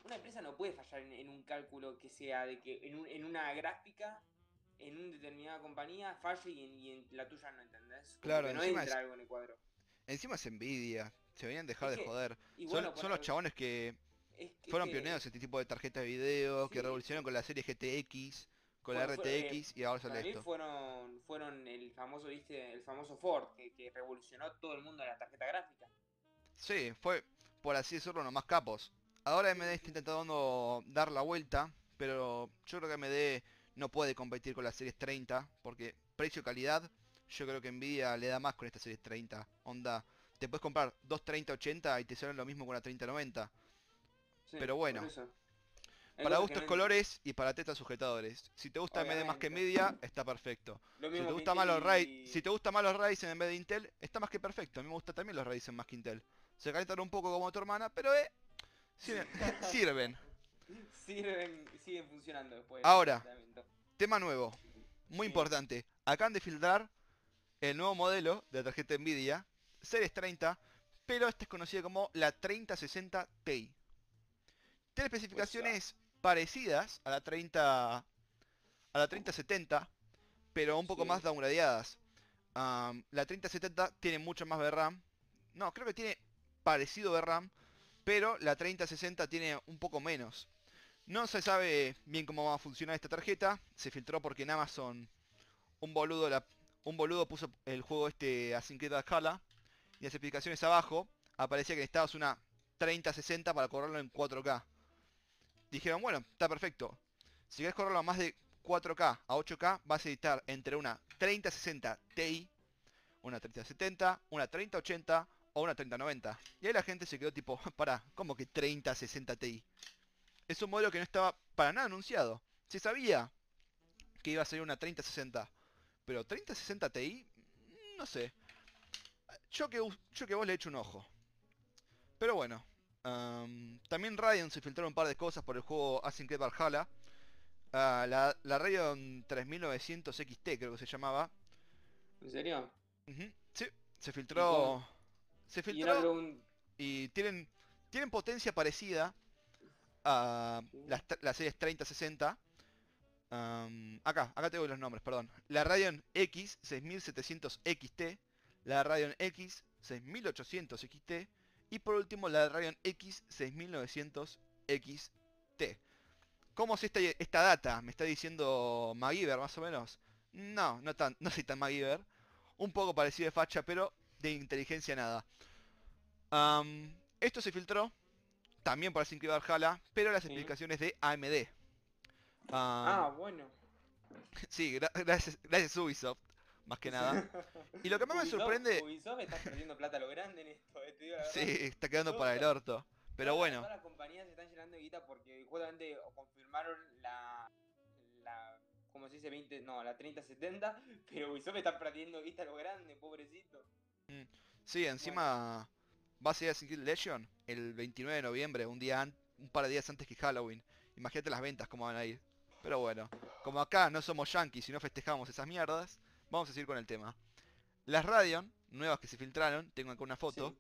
una empresa no puede fallar en, en un cálculo que sea de que en, un- en una gráfica, en una determinada compañía, falle y en, y en la tuya no entendés. Claro, no encima entra es- algo en el cuadro. encima es Nvidia. Se deberían dejar Es de que- joder. Y Son, bueno, son por- los chabones que es que- fueron pioneros en este tipo de tarjetas de video, que revolucionaron con la serie GTX, con la fue, eh, RTX y ahora sale esto. fueron, fueron el famoso, viste, el famoso Ford, que, que revolucionó todo el mundo de la tarjeta gráfica. Sí, fue, por así decirlo, los más capos. Ahora AMD está intentando dar la vuelta, pero yo creo que AMD no puede competir con las series 30, porque precio-calidad, yo creo que Nvidia le da más con esta serie 30. Onda, te puedes comprar dos 3080 y te salen lo mismo con una 3090. Sí, Pero bueno. Para gustos colores y para tetas sujetadores. Si te gusta AMD más que Obviamente. Nvidia, está perfecto. Lo Si te gusta más los Intel Ryzen, y- si te gusta más los Ryzen en vez de Intel, está más que perfecto. A mí me gustan también los Ryzen más que Intel. Se calientan un poco como tu hermana, pero eh, sirven. [laughs] sirven. Sirven, siguen funcionando después. Ahora. Tema nuevo, muy Sí. importante. Acaban de filtrar el nuevo modelo de la tarjeta Nvidia, Series 30, pero esta es conocida como la 3060 Ti. Tiene especificaciones parecidas a la 30 a la 3070, pero un poco Sí. más downgradeadas. La 3070 tiene mucho más VRAM. No, creo que tiene parecido VRAM, pero la 3060 tiene un poco menos. No se sabe bien cómo va a funcionar esta tarjeta. Se filtró porque en Amazon un boludo, un boludo puso el juego este Asynced Valhalla y las especificaciones abajo aparecía que necesitabas una 3060 para correrlo en 4K. Dijeron, bueno, está perfecto. Si querés correrlo a más de 4K a 8K, vas a necesitar entre una 3060 Ti, una 3070, una 3080 o una 3090. Y ahí la gente se quedó tipo, [laughs] para, ¿cómo que 3060 Ti? Es un modelo que no estaba para nada anunciado. Se sabía que iba a salir una 3060. Pero 3060 Ti, no sé. Yo que, yo que vos le he hecho un ojo. Pero bueno. am, también Radeon se filtraron un par de cosas por el juego Assassin's Creed Valhalla. Ah, la, la Radeon 3900 XT creo que se llamaba. ¿En serio? Ujú, Sí, Se filtró. Se filtró. un- y tienen, tienen potencia parecida a las, las series 3060. Am, acá, acá tengo los nombres, perdón. La Radeon X 6700 XT, la Radeon X 6800 XT y por último la Radeon X 6900 XT. ¿Cómo es esta, esta data? ¿Me está diciendo MacGyver más o menos? No, no, tan, no soy tan MacGyver. Un poco parecido de facha, pero de inteligencia nada. Am, esto se filtró también Assassin's Creed Valhalla, pero las Sí. explicaciones de AMD. Ah, bueno. sí, gra- gracias, gracias Ubisoft, más que nada. [laughs] Y lo que más me sorprende, Ubisoft está perdiendo plata a lo grande en esto, eh, te digo la verdad. sí, está quedando para el orto. Pero Todas- bueno, Todas las compañías se están llenando de guita porque justamente confirmaron la. la ¿Cómo se dice? 20, no, la 3070. [laughs] Pero Ubisoft está perdiendo guita a lo grande, pobrecito. Sí, encima va a ser Assassin's Creed Legion el 29 de noviembre, un día un par de días antes que Halloween. Imagínate las ventas cómo van a ir. Pero bueno, como acá no somos yankees y no festejamos esas mierdas, vamos a seguir con el tema. Las Radeon, nuevas que se filtraron, tengo acá una foto. Sí.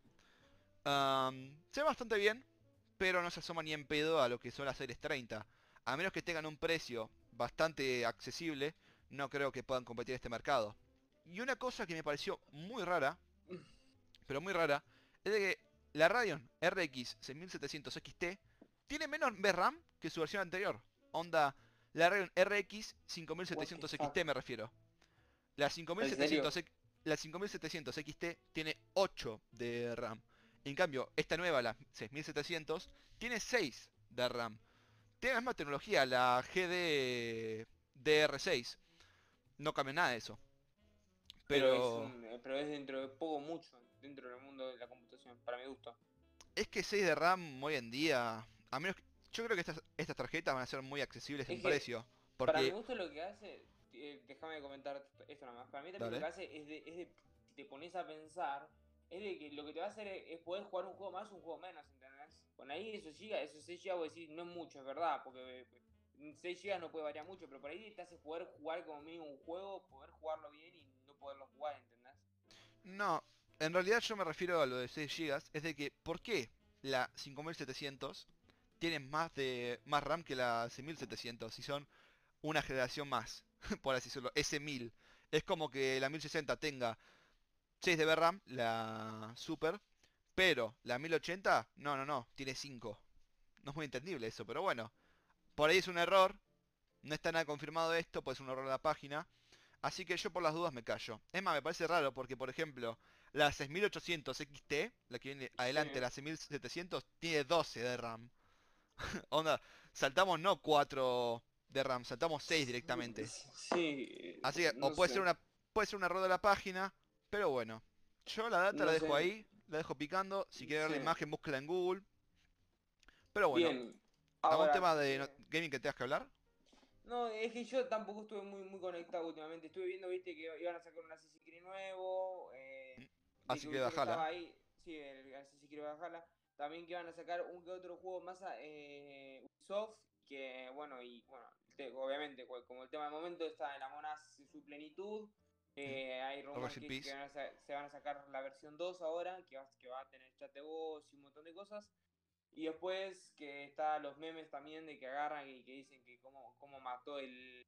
Se ve bastante bien, pero no se asoma ni en pedo a lo que son las series 30. A menos que tengan un precio bastante accesible, no creo que puedan competir en este mercado. Y una cosa que me pareció muy rara, pero muy rara, es de que la Radeon RX 6700 XT tiene menos VRAM que su versión anterior. Onda, la Radeon RX 5700 What the XT me refiero. La 5700, X- la 5700 XT tiene 8 de RAM. En cambio, esta nueva, la 6700, tiene 6 de RAM. Tiene la misma tecnología, la GD DR6. No cambia nada de eso. Pero, Pero es, un- eh, pero es dentro de poco mucho, dentro del mundo de la computación, para mi gusto. es que 6 de RAM hoy en día, a menos que- yo creo que estas, estas tarjetas van a ser muy accesibles en Es precio. Para mi gusto lo que hace, eh, déjame comentar esto nada más, para mí también Dale. lo que hace es de, es de, te pones a pensar, es de que lo que te va a hacer es, es poder jugar un juego más, un juego menos, ¿entendés? Con ahí esos gigas, esos 6 gigas, vos decís, no es mucho, es verdad, porque eh, 6 gigas no puede variar mucho, pero por ahí te hace poder jugar como mínimo un juego, poder jugarlo bien y no poderlo jugar, ¿entendés? No, en realidad yo me refiero a lo de 6 GB, es de que, ¿por qué la 5700 tiene más de más RAM que la 6700 si son una generación más, [laughs] por así decirlo, S1000? Es como que la 1060 tenga 6 de VRAM, la Super, pero la 1080, no, no, no, tiene 5. No es muy entendible eso, pero bueno, por ahí es un error, no está nada confirmado esto, puede ser un error de la página. Así que yo por las dudas me callo. Es más, me parece raro porque, por ejemplo, la 6800 XT, la que viene adelante, Sí. la 6700, tiene 12 de RAM. [laughs] Onda, saltamos no 4 de RAM, saltamos 6 directamente. Sí. Así que, no o puede sé. ser una puede ser un error de la página, pero bueno. Yo la data No la dejo sé. ahí, la dejo picando. Si quiere ver la imagen, búsquela en Google. Pero bueno, Bien. ¿algún Ahora, tema de gaming que tengas que hablar? No, es que yo tampoco estuve muy, muy conectado últimamente. Estuve viendo, viste, que iban a sacar un Assassin's Creed nuevo. Eh, vi Así que bajala. ahí. Sí, el Assassin's Creed Valhalla. También que iban a sacar un que otro juego más a eh, Ubisoft. Que bueno, y bueno, te- obviamente, como el tema del momento está en Us en su plenitud. eh, hay rumores que, van a se van a sacar la versión 2 ahora, que va, que va a tener chat de voz y un montón de cosas. Y después que está los memes también de que agarran y que dicen que cómo, cómo mató el,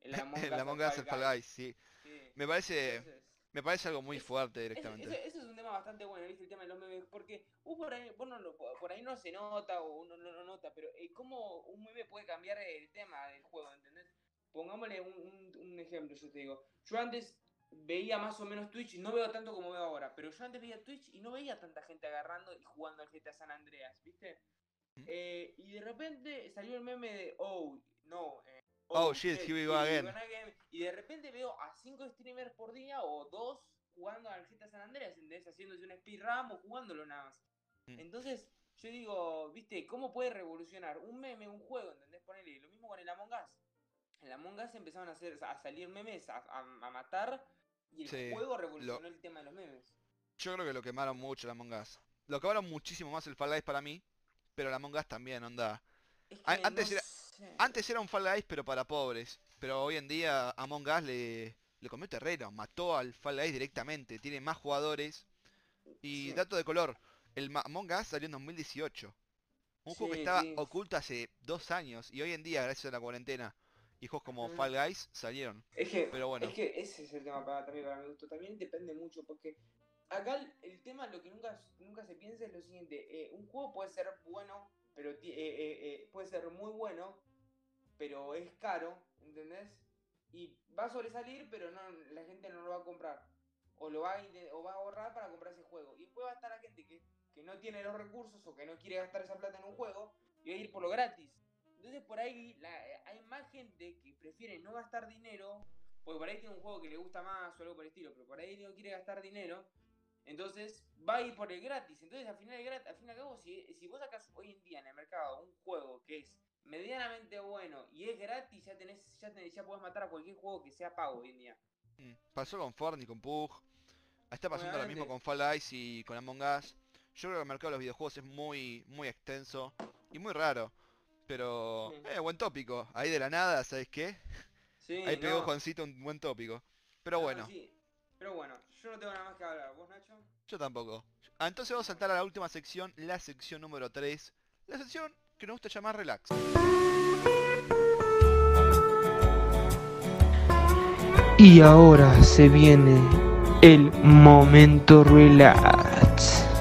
el Among [laughs] El Among Us, Fall Guys, sí. Sí. Me parece, Entonces, me parece algo muy es- fuerte directamente. ese- ese es un tema bastante bueno, ¿viste? El tema de los memes, porque vos por ahí, vos no lo- por ahí no se nota o uno no lo nota, pero eh, cómo un meme puede cambiar el tema del juego, ¿entendés? Pongámosle un, un- un ejemplo, yo te digo. Yo antes veía más o menos Twitch, no veo tanto como veo ahora, pero yo antes veía Twitch y no veía tanta gente agarrando y jugando al GTA San Andreas, ¿viste? Eh, y de repente salió el meme de, oh, no, eh, Oh, shit, here we go again. Y de repente veo a cinco streamers por día o dos jugando al GTA San Andreas, ¿entendés? Haciéndose un speedrun o jugándolo nada más. Mm. Entonces, yo digo, ¿viste? ¿Cómo puede revolucionar un meme, un juego, ¿entendés? Ponele, lo mismo con el Among Us. En el Among Us empezaron a, hacer, a salir memes, a, a- a matar, y el Sí, juego revolucionó el tema de los memes. Yo creo que lo quemaron mucho el Among Us. Lo quemaron muchísimo más el Fall Guys para mí, pero el Among Us también, onda. Es A- que antes no era- sé. Antes era un Fall Guys pero para pobres, pero hoy en día Among Us le, le comió terreno, mató al Fall Guys directamente, tiene más jugadores. Y Sí. dato de color, el Among Us salió en 2018. Un juego que estaba oculto hace dos años y hoy en día, gracias a la cuarentena, y juegos como. Fall Guys salieron. Es que, Pero bueno. es que ese es el tema para, también para mi gusto. También depende mucho porque acá el, el tema, lo que nunca, nunca se piensa es lo siguiente. eh, un juego puede ser bueno, pero eh, eh, puede ser muy bueno, pero es caro, ¿entendés? Y va a sobresalir, pero no, la gente no lo va a comprar. O lo va a, o va a ahorrar para comprar ese juego. Y después va a estar la gente que, que no tiene los recursos o que no quiere gastar esa plata en un juego y va a ir por lo gratis. Entonces por ahí la- hay más gente que prefiere no gastar dinero, porque por ahí tiene un juego que le gusta más o algo por el estilo, pero por ahí no quiere gastar dinero, entonces va a ir por el gratis. Entonces al final, el al fin y al cabo, si, si vos sacas hoy en día en el mercado un juego que es medianamente bueno y es gratis, ya tenés, ya tenés, ya podés matar a cualquier juego que sea pago hoy en día. Mm, Pasó con Fortnite, con Pug. Está pasando lo mismo Obviamente. con Fall Guys y con Among Us. Yo creo que el mercado de los videojuegos es muy, muy extenso y muy raro. Pero, eh, buen tópico. Ahí de la nada, ¿sabes qué? Sí, Ahí pegó no, Juancito un buen tópico. Pero no, bueno, sí. Pero bueno, yo no tengo nada más que hablar. ¿Vos, Nacho? yo tampoco. Ah, entonces vamos a saltar a la última sección, la sección número 3. La sección que nos gusta llamar Relax. Y ahora se viene el momento relax.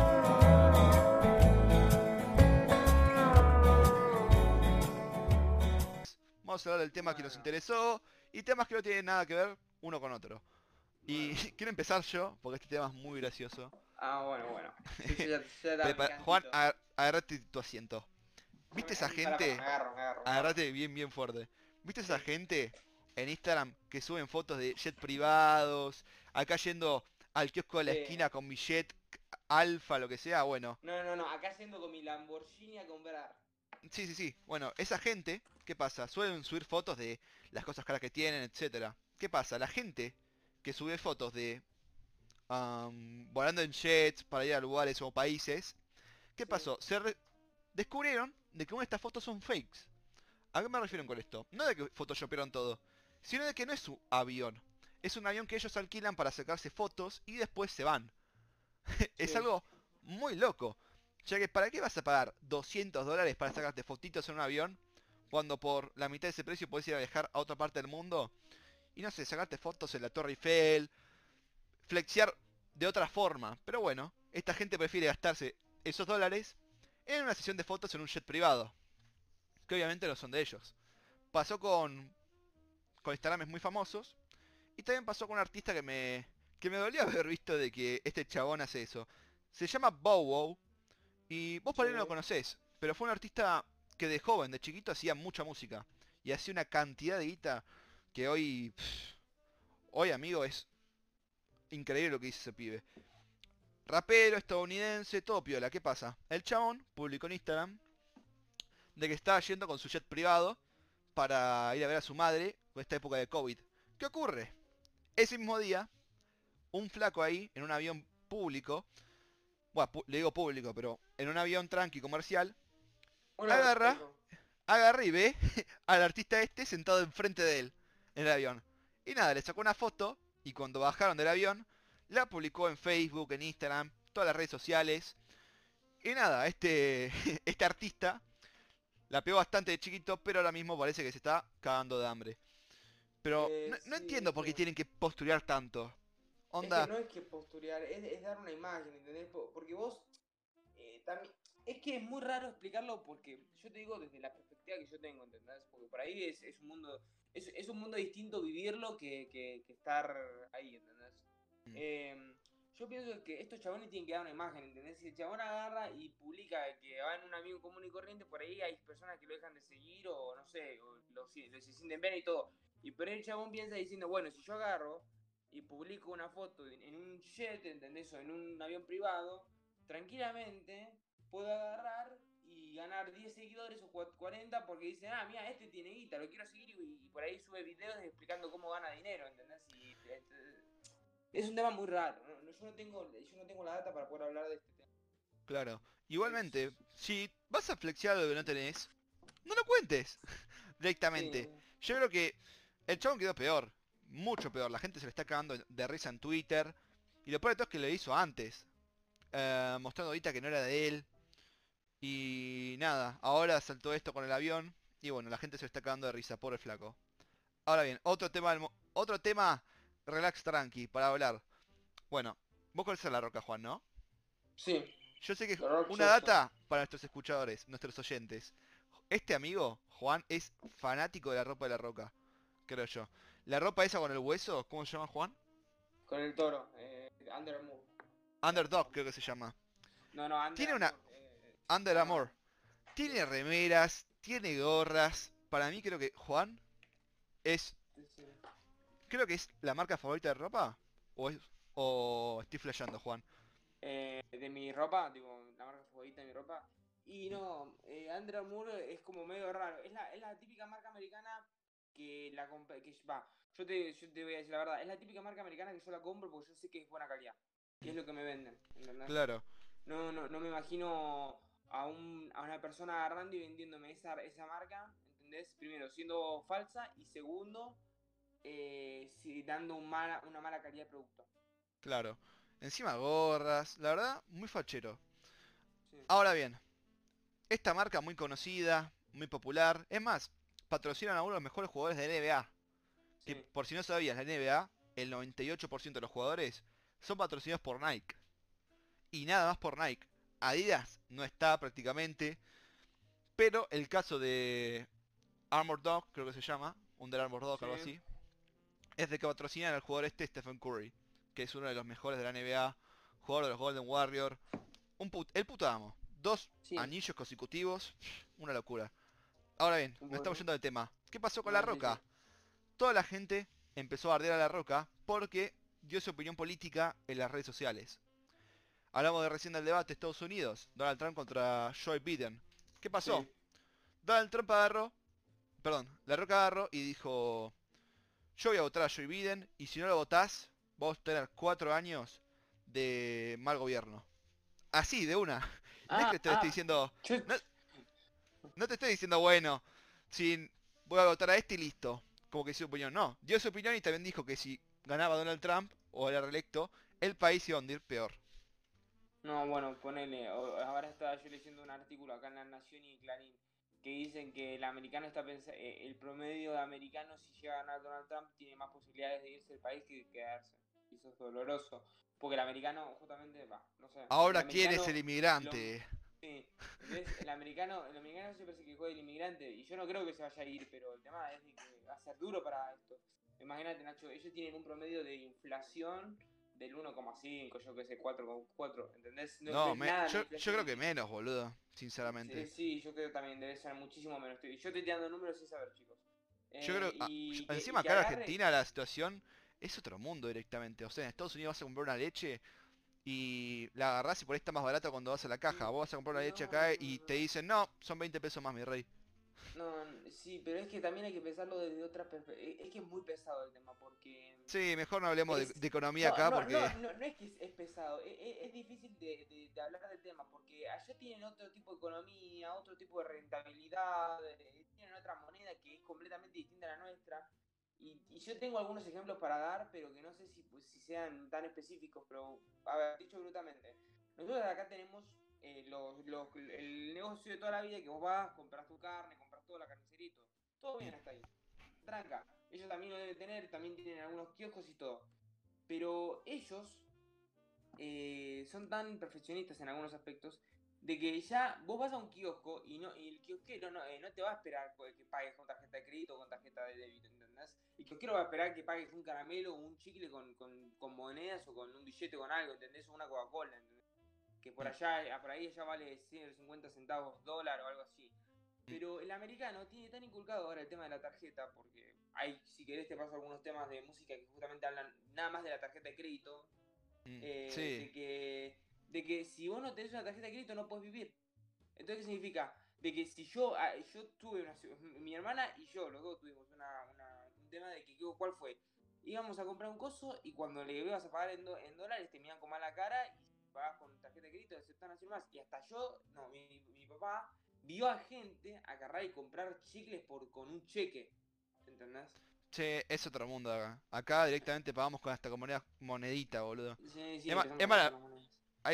Vamos a hablar del tema que nos interesó y temas que no tienen nada que ver uno con otro. Y [laughs] quiero empezar yo, porque este tema es muy gracioso. Ah, bueno, bueno. [laughs] Ya-. Juan, agar- agarrate tu asiento. ¿Viste esa gente? Me agarro, me agarro. me agarro. Agarrate bien, bien fuerte. ¿Viste esa gente en Instagram que suben fotos de jet privados? Acá yendo al kiosco de la Sí. esquina con mi jet alfa, lo que sea. Bueno, No, no, no, acá yendo con mi Lamborghini a comprar. sí, sí, sí. Bueno, esa gente, ¿qué pasa? Suelen subir fotos de las cosas caras que tienen, etcétera. ¿Qué pasa? La gente que sube fotos de volando en jets para ir a lugares o países, ¿qué pasó? Se descubrieron de que una de estas fotos son fakes. ¿A qué me refiero con esto? No de que photoshopearon todo, sino de que no es un avión. Es un avión que ellos alquilan para sacarse fotos y después se van. [laughs] es Sí. algo muy loco. Ya que ¿para qué vas a pagar 200 dólares para sacarte fotitos en un avión? Cuando por la mitad de ese precio puedes ir a viajar a otra parte del mundo. Y no sé, sacarte fotos en la Torre Eiffel. Flexear de otra forma. Pero bueno, esta gente prefiere gastarse esos dólares en una sesión de fotos en un jet privado. Que obviamente no son de ellos. Pasó con, con Instagrames muy famosos. Y también pasó con un artista que me, que me dolió [laughs] haber visto de que este chabón hace eso. Se llama Bow Wow. Y vos por ahí no lo conocés. Pero fue un artista que de joven, de chiquito, hacía mucha música. Y hacía una cantidad de guita que hoy... hoy, amigo, es increíble lo que dice ese pibe. Rapero, estadounidense, todo piola. ¿Qué pasa? El chabón publicó en Instagram de que estaba yendo con su jet privado para ir a ver a su madre con esta época de COVID. ¿Qué ocurre? Ese mismo día, un flaco ahí, en un avión público, bueno, le digo público, pero en un avión tranqui comercial, Una- Agarra. agarra y ve [laughs] al artista este sentado enfrente de él, en el avión. Y nada, le sacó una foto y cuando bajaron del avión, la publicó en Facebook, en Instagram, todas las redes sociales. Y nada, este, [laughs] este artista la pegó bastante de chiquito, pero ahora mismo parece que se está cagando de hambre. Pero Eh, no, no sí, entiendo por qué tienen que posturear tanto. Onda, Es que no es que posturear, es, es dar una imagen, ¿entendés? Po- Porque vos eh, también. Es que es muy raro explicarlo porque yo te digo desde la perspectiva que yo tengo, ¿entendés? Porque por ahí es, es un mundo. Es, es un mundo distinto vivirlo que, que, que estar ahí, ¿entendés? Mm. Em, yo pienso que estos chabones tienen que dar una imagen, ¿entendés? Si el chabón agarra y publica que va en un avión común y corriente, por ahí hay personas que lo dejan de seguir o no sé, o lo- se sienten bien y todo. Y por ahí el chabón piensa diciendo, bueno, si yo agarro y publico una foto en, en un jet, ¿entendés? O en un avión privado, tranquilamente puedo agarrar y ganar 10 seguidores o cua- 40 porque dicen, ah, mira, este tiene guita, lo quiero seguir y, y por ahí sube videos explicando cómo gana dinero, ¿entendés? Y, eh, es un tema muy raro, yo, no tengo, yo no tengo la data para poder hablar de este tema. claro. Igualmente, si vas a flexear algo que no tenés, no lo cuentes [laughs] directamente. Sí. Yo creo que el chabón quedó peor. mucho peor. La gente se le está cagando de risa en Twitter. Y lo peor de todo es que lo hizo antes. eh, mostrando ahorita que no era de él. Y nada, ahora saltó esto con el avión. Y bueno, la gente se está cagando de risa, pobre flaco. Ahora bien, otro tema, otro tema, relax tranqui, para hablar. Bueno, vos conoces a La Roca, Juan, ¿no? Sí, Yo sé que una data para nuestros escuchadores, nuestros oyentes. Este amigo, Juan, es fanático de la ropa de La Roca, creo yo. La ropa esa con el hueso, ¿cómo se llama Juan? con el toro, eh, Under Armour. Underdog creo que se llama. No, no, Under Tiene una- Under Armour. Tiene remeras, tiene gorras. Para mí creo que Juan es, creo que es la marca favorita de ropa. O es, o estoy flasheando, Juan. Eh, de mi ropa, digo, la marca favorita de mi ropa. Y no, eh, Under Armour es como medio raro. Es la, es la típica marca americana que la que va. Yo te, yo te voy a decir la verdad, es la típica marca americana que yo la compro porque yo sé que es buena calidad. Que es lo que me venden, ¿entendés? Claro. No, no, no me imagino a, un, a una persona agarrando y vendiéndome esa, esa marca, ¿entendés? Primero, siendo falsa y segundo, eh, sí, dando un mala, una mala calidad de producto. Claro. Encima gorras, la verdad, muy fachero. Sí. Ahora bien, esta marca muy conocida, muy popular, es más, patrocinan a uno de los mejores jugadores de NBA. Que por si no sabías, la NBA, el 98% de los jugadores son patrocinados por Nike. Y nada más por Nike. Adidas no está prácticamente. Pero el caso de Armor Dog, creo que se llama, Under Armour Dog, algo Sí. así, es de que patrocinan al jugador este Stephen Curry, que es uno de los mejores de la NBA, jugador de los Golden Warriors, un put- el puto amo. Dos Sí. anillos consecutivos, una locura. Ahora bien, nos estamos yendo del tema. ¿Qué pasó con La Roca? Toda la gente empezó a arder a La Roca porque dio su opinión política en las redes sociales. Hablamos de recién del debate de Estados Unidos, Donald Trump contra Joe Biden. ¿Qué pasó? Sí. Donald Trump agarró, perdón, La Roca agarró y dijo, yo voy a votar a Joe Biden y si no lo votás, vos a tener cuatro años de mal gobierno. Así, de una. [laughs] No es Ah, que te lo ah, estoy diciendo, yo- no- no te estoy diciendo, bueno, si voy a votar a este y listo. Como que su opinión, no. Dio su opinión y también dijo que si ganaba Donald Trump o era reelecto, el país iba a hundir peor. No, bueno, ponele. Ahora estaba yo leyendo un artículo acá en La Nación y Clarín que dicen que el americano está eh, el promedio de americanos si llega a ganar Donald Trump tiene más posibilidades de irse del país que de quedarse. Y eso es doloroso. Porque el americano justamente va, no sé. Ahora el quién es americano- el inmigrante. Sí. El americano, el americano siempre se quejó del inmigrante y yo no creo que se vaya a ir, pero el tema es de que va a ser duro para esto. Imagínate, Nacho, ellos tienen un promedio de inflación del 1,5, yo que sé, 4,4, ¿entendés? No, me- nada yo, yo creo que menos, boludo. Sinceramente. Sí, sí, yo creo que también debe ser muchísimo menos. Estoy- Yo estoy tirando números sin saber, chicos. Yo creo, Eh, ah, y que- encima y que acá en agarre- Argentina la situación es otro mundo directamente. O sea, en Estados Unidos vas a comprar una leche y la agarrás y por ahí está más barata cuando vas a la caja. Vos vas a comprar una leche acá No, y no, te no. dicen, no, son 20 pesos más, mi rey. No, sí, pero es que también hay que pensarlo desde otra perspectiva. Es que es muy pesado el tema, porque... Sí, mejor no hablemos de, Es- de economía No, acá no, porque... no, no, es que es, es pesado, es, es- es difícil de, de- de hablar del tema, porque allá tienen otro tipo de economía, otro tipo de rentabilidad, eh, tienen otra moneda que es completamente distinta a la nuestra. Y, y yo tengo algunos ejemplos para dar, pero que no sé si, pues, si sean tan específicos, pero, a ver, dicho brutalmente, nosotros acá tenemos eh, el negocio de toda la vida que vos vas, compras tu carne, compras toda la carnicería todo. Bien hasta ahí. Tranca. Ellos también lo deben tener, también tienen algunos kioscos y todo. Pero ellos eh, son tan perfeccionistas en algunos aspectos de que ya vos vas a un kiosco y no y el kiosquero no, eh, no te va a esperar que pagues con tarjeta de crédito o con tarjeta de débito, ¿entendés? El kiosquero va a esperar que pagues un caramelo o un chicle con, con, con monedas o con un billete con algo, ¿entendés? O una Coca-Cola, ¿entendés? Que por allá, por ahí ya vale 150 centavos dólar o algo así. Pero el americano tiene tan inculcado ahora el tema de la tarjeta, porque hay, si querés te paso algunos temas de música que justamente hablan nada más de la tarjeta de crédito, Mm, eh, de, sí, que, de que si vos no tenés una tarjeta de crédito no puedes vivir. Entonces, ¿qué significa? De que si yo, ah, yo tuve una, mi hermana y yo, los dos tuvimos una, una- un tema de que, ¿cuál fue? Íbamos a comprar un coso y cuando le ibas a pagar en, do- en dólares te miran con mala cara y si pagas con tarjeta de crédito aceptan así más. Y hasta yo, no, mi, mi papá vio a gente agarrar y comprar chicles por, con un cheque. ¿Entendés? Che, es otro mundo acá. Acá directamente pagamos con hasta con moneda, monedita, boludo. Sí, sí, Es es mala-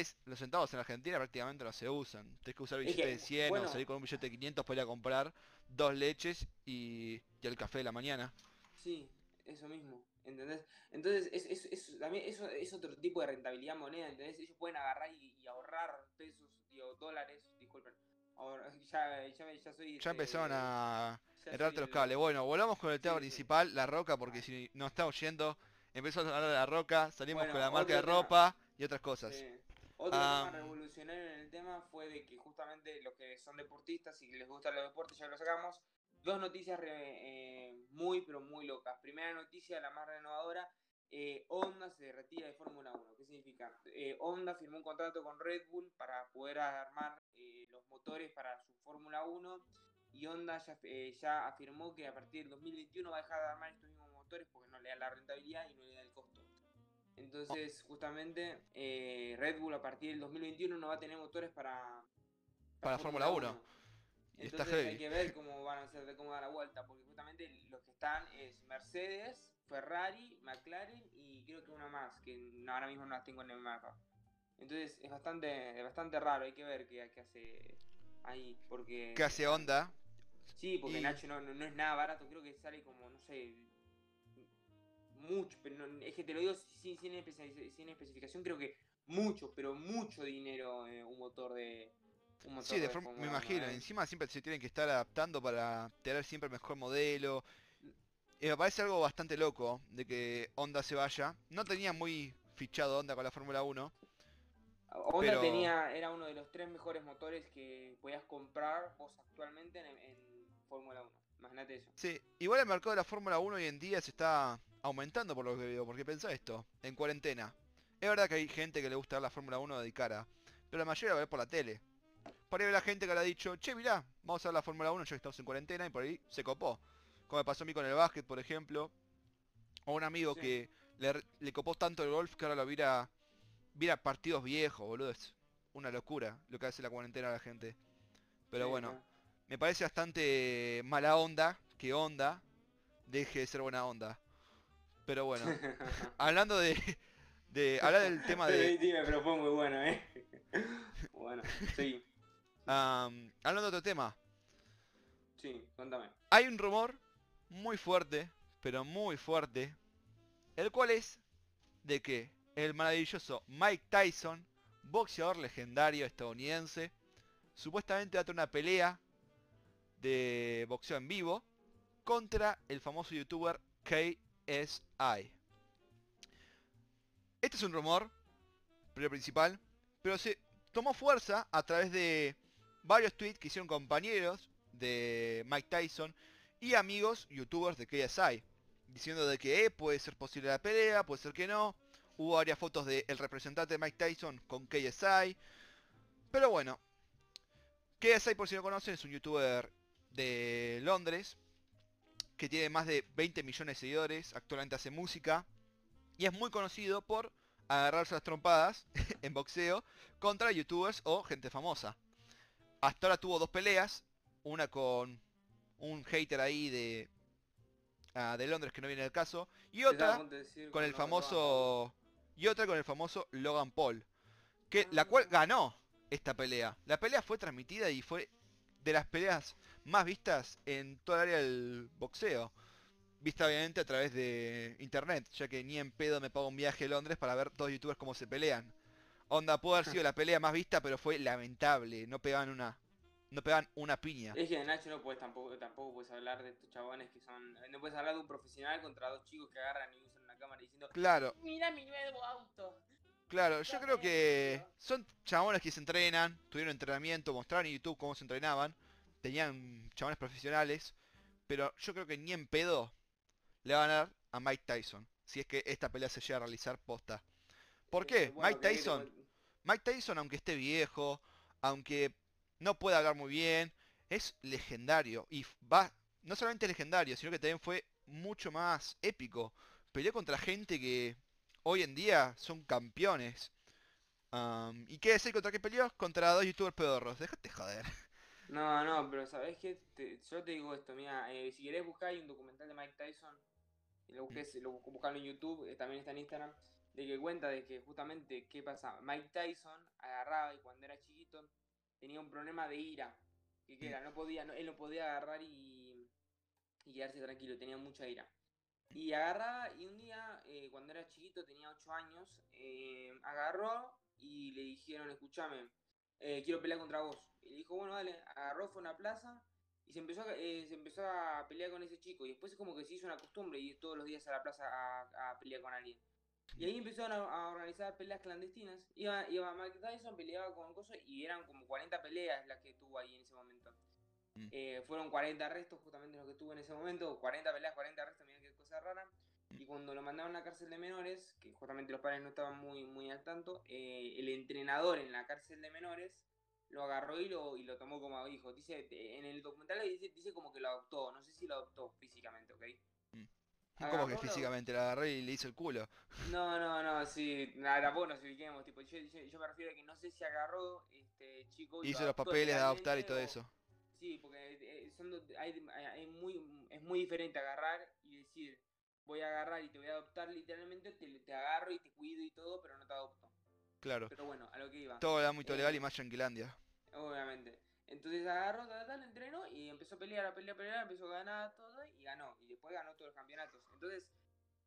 s- los centavos en Argentina prácticamente no se usan. Tienes que usar Es billete que, de 100 bueno. o salir con un billete de 500 para ir a comprar dos leches y, y el café de la mañana. Sí, eso mismo, ¿entendés? Entonces, es, es, es- también eso es otro tipo de rentabilidad moneda, ¿entendés? Ellos pueden agarrar y, y ahorrar pesos, digo, dólares, disculpen. ahorra- [laughs] ya, ya, ya soy... Ya este, empezaron a soy los el- cables. Bueno, volvamos con el tema Sí, sí. principal, la roca, porque si nos estamos yendo, empezamos a hablar de la roca, salimos Bueno, con la marca de tema. ropa y otras cosas. Sí. Otro Ah, tema revolucionario en el tema fue de que justamente los que son deportistas y que les gustan los deportes, ya lo sacamos, dos noticias re- eh, muy pero muy locas. Primera noticia, la más renovadora, eh, Honda se retira de Fórmula 1. ¿Qué significa? Eh, Honda firmó un contrato con Red Bull para poder armar eh, los motores para su Fórmula 1 y Honda ya, eh, ya afirmó que a partir del 2021 va a dejar de armar estos mismos motores porque no le da la rentabilidad y no le da el costo. Entonces, justamente, eh, Red Bull a partir del 2021 no va a tener motores para, Para Fórmula 1. Y está Entonces hay que ver cómo van a hacer, de cómo da la vuelta, porque justamente los que están es Mercedes, Ferrari, McLaren y creo que una más, que ahora mismo no las tengo en el mapa. Entonces es bastante, es bastante raro, hay que ver qué, qué hace ahí, porque... ¿Qué hace Honda? Sí, porque Y- Nacho no, no, no es nada barato, creo que sale como, no sé, mucho, pero no- es que te lo digo sin, sin especificación, creo que mucho, pero mucho dinero eh, un motor de... Un Sí, de forma- me Fórmula 1, imagino. ¿eh? Encima siempre se tienen que estar adaptando para tener siempre el mejor modelo. Y me parece algo bastante loco de que Honda se vaya. No tenía muy fichado Honda con la Fórmula 1. Honda Pero- tenía, era uno de los tres mejores motores que podías comprar vos actualmente en, en Fórmula 1. Imagínate eso. Sí, igual el mercado de la Fórmula 1 hoy en día se está aumentando por lo que veo. Porque pensá esto, en cuarentena. Es verdad que hay gente que le gusta ver la Fórmula 1 de cara. Pero la mayoría la ve por la tele. Por ahí la gente que le ha dicho, che, mirá, vamos a ver la Fórmula 1 ya que estamos en cuarentena y por ahí se copó. Como me pasó a mí con el básquet, por ejemplo. O un amigo Sí. que le, le copó tanto el golf que ahora lo viera, viera partidos viejos, boludo. Es una locura lo que hace la cuarentena a la gente. Pero Sí, bueno, ¿no? me parece bastante mala onda que onda deje de ser buena onda. Pero bueno, [laughs] hablando de, de hablar del tema de, [laughs] Dime, pero fue muy bueno, ¿eh? [laughs] bueno, sí, hablando de otro tema, sí, contame. hay un rumor muy fuerte, pero muy fuerte, el cual es de que el maravilloso Mike Tyson, boxeador legendario estadounidense, supuestamente va a tener una pelea de boxeo en vivo contra el famoso youtuber KSI. Este es un rumor, pero principal, pero se tomó fuerza a través de varios tweets que hicieron compañeros de Mike Tyson y amigos youtubers de KSI, diciendo de que eh, puede ser posible la pelea, puede ser que no. Hubo varias fotos del representante de Mike Tyson con KSI. Pero bueno, KSI por si no conocen es un youtuber de Londres que tiene más de 20 millones de seguidores, actualmente hace música y es muy conocido por agarrarse las trompadas [laughs] en boxeo contra youtubers o gente famosa. Hasta ahora tuvo dos peleas, una con un hater ahí de ah, de Londres que no viene al caso y otra con el famoso y otra con el famoso Logan Paul, que la Ah. cual ganó esta pelea. La pelea fue transmitida y fue de las peleas más vistas en toda el área del boxeo. Vista obviamente a través de internet, ya que ni en pedo me pago un viaje a Londres para ver dos youtubers cómo se pelean. Onda, pudo haber sido la pelea más vista, pero fue lamentable. No pegaban una. No pegaban una piña. Es que Nacho no puedes tampoco, tampoco puedes hablar de estos chabones que son. No puedes hablar de un profesional contra dos chicos que agarran y usan una cámara diciendo Claro, Mira mi nuevo auto. claro, yo creo que son chabones que se entrenan, tuvieron entrenamiento, mostraron en YouTube cómo se entrenaban, tenían chabones profesionales, pero yo creo que ni en pedo le van a dar a Mike Tyson, si es que esta pelea se llega a realizar posta. ¿Por qué? Bueno, Mike que- que- Tyson, Mike Tyson, aunque esté viejo, aunque no pueda hablar muy bien, es legendario. Y va, no solamente legendario, sino que también fue mucho más épico. Peleó contra gente que hoy en día son campeones. Am, ¿Y qué decir contra qué peleó? Contra dos youtubers pedorros. Déjate joder. No, no, pero ¿sabés qué? Te- yo te digo esto, mira, eh, si querés buscar hay un documental de Mike Tyson lo busqué, lo buscarlo en YouTube, eh, también está en Instagram, de que cuenta de que justamente, ¿qué pasa? Mike Tyson agarraba y cuando era chiquito tenía un problema de ira, que, que Mm. era, no podía, no- él no podía agarrar y, y quedarse tranquilo, tenía mucha ira. Y agarraba y un día, eh, cuando era chiquito, tenía 8 años, eh, agarró y le dijeron, escúchame, eh, quiero pelear contra vos. Y le dijo, bueno, dale, agarró, fue a una plaza y se empezó, a, se empezó a pelear con ese chico. Y después es como que se hizo una costumbre ir todos los días a la plaza a, a pelear con alguien. Y ahí empezaron a, a organizar peleas clandestinas. Iba, iba Mike Tyson, peleaba con cosas y eran como 40 peleas las que tuvo ahí en ese momento. Mm. Eh, fueron 40 arrestos justamente los que tuvo en ese momento. 40 peleas, 40 arrestos, mira qué cosa rara. Y cuando lo mandaron a la cárcel de menores, que justamente los padres no estaban muy, muy al tanto, eh, el entrenador en la cárcel de menores lo agarró y lo, y lo tomó como hijo. Dice, en el documental dice, dice como que lo adoptó, no sé si lo adoptó físicamente, ¿ok? ¿Cómo que físicamente la agarré y le hizo el culo? No, no, no, sí, nada, tampoco nos ubiquemos, tipo, yo, yo, yo me refiero a que no sé si agarró este chico Hizo los papeles de adoptar y todo o- eso. Sí, porque eh, son, hay, hay- hay muy, es muy diferente agarrar y decir, voy a agarrar y te voy a adoptar literalmente, te, te agarro y te cuido y todo, pero no te adopto. Claro. Pero bueno, a lo que iba, Todo el ámbito Eh, legal y más Yanquilandia. obviamente. Entonces agarró, tal, entrenó y empezó a pelear, a pelear, a pelear, empezó a ganar todo y ganó. Y después ganó todos los campeonatos. Entonces,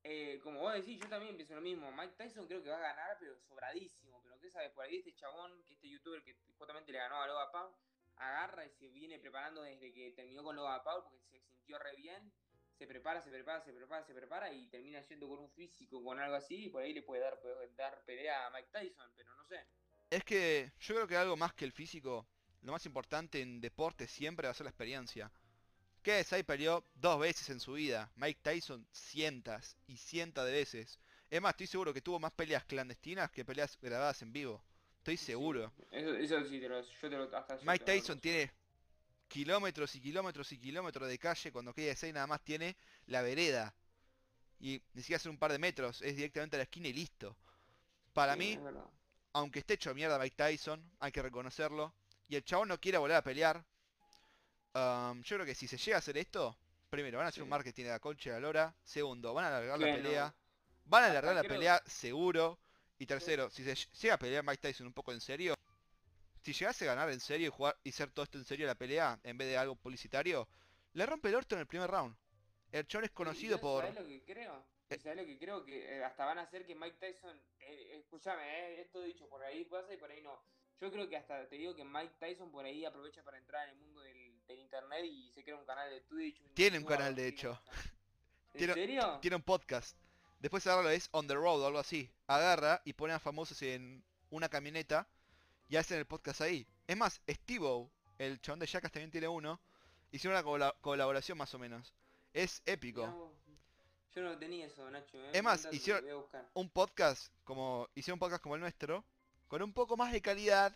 eh, como vos decís, yo también pienso lo mismo. Mike Tyson creo que va a ganar, pero sobradísimo. Pero qué sabes, por ahí este chabón, que este youtuber que justamente le ganó a Loga Paul, agarra y se viene preparando desde que terminó con Loga Paul porque se sintió re bien. Se prepara, se prepara, se prepara, se prepara y termina yendo con un físico, con algo así, y por ahí le puede dar, puede dar pelea a Mike Tyson, pero no sé. Es que yo creo que algo más que el físico, lo más importante en deporte siempre va a ser la experiencia. KSI peleó dos veces en su vida, Mike Tyson cientas y cientas de veces. Es más, estoy seguro que tuvo más peleas clandestinas que peleas grabadas en vivo. Estoy Sí, seguro. Eso, eso sí, te lo, yo te lo, hasta Mike te lo Tyson tiene kilómetros y kilómetros y kilómetros de calle cuando KSI nada más tiene la vereda. Y ni siquiera hacer un par de metros, es directamente a la esquina y listo. Para Sí, mí, aunque esté hecho mierda Mike Tyson, hay que reconocerlo. Y el chabón no quiere volver a pelear. am, yo creo que si se llega a hacer esto, primero, van a hacer un Sí. marketing de la colcha de la lora. Segundo, van a alargar la pelea. Van a alargar la creo- pelea seguro. Y tercero, si se ll- llega a pelear Mike Tyson un poco en serio, si llegase a ganar en serio y jugar y hacer todo esto en serio la pelea, en vez de algo publicitario, le rompe el orto en el primer round. El chabón es conocido yo, por. ¿Sabes lo que creo? Eh. ¿Sabes lo que creo? Que eh, hasta van a hacer que Mike Tyson. Eh, escúchame, eh, esto dicho por ahí pasa y por ahí no. Yo creo que hasta te digo que Mike Tyson por ahí aprovecha para entrar en el mundo del, del internet y se crea un canal de Twitch. Tiene un canal, de hecho. [laughs] ¿En Tiene- serio? Tiene un podcast. Después agarra lo es On the Road o algo así. Agarra y pone a famosos en una camioneta y hacen el podcast ahí. Es más, Steve el chabón de Jackass también tiene uno. Hicieron una cola- colaboración más o menos. Es épico. Yo no tenía eso, Nacho. eh, Es más, hicieron-. Un podcast como. Hicieron un podcast como el nuestro. Con un poco más de calidad,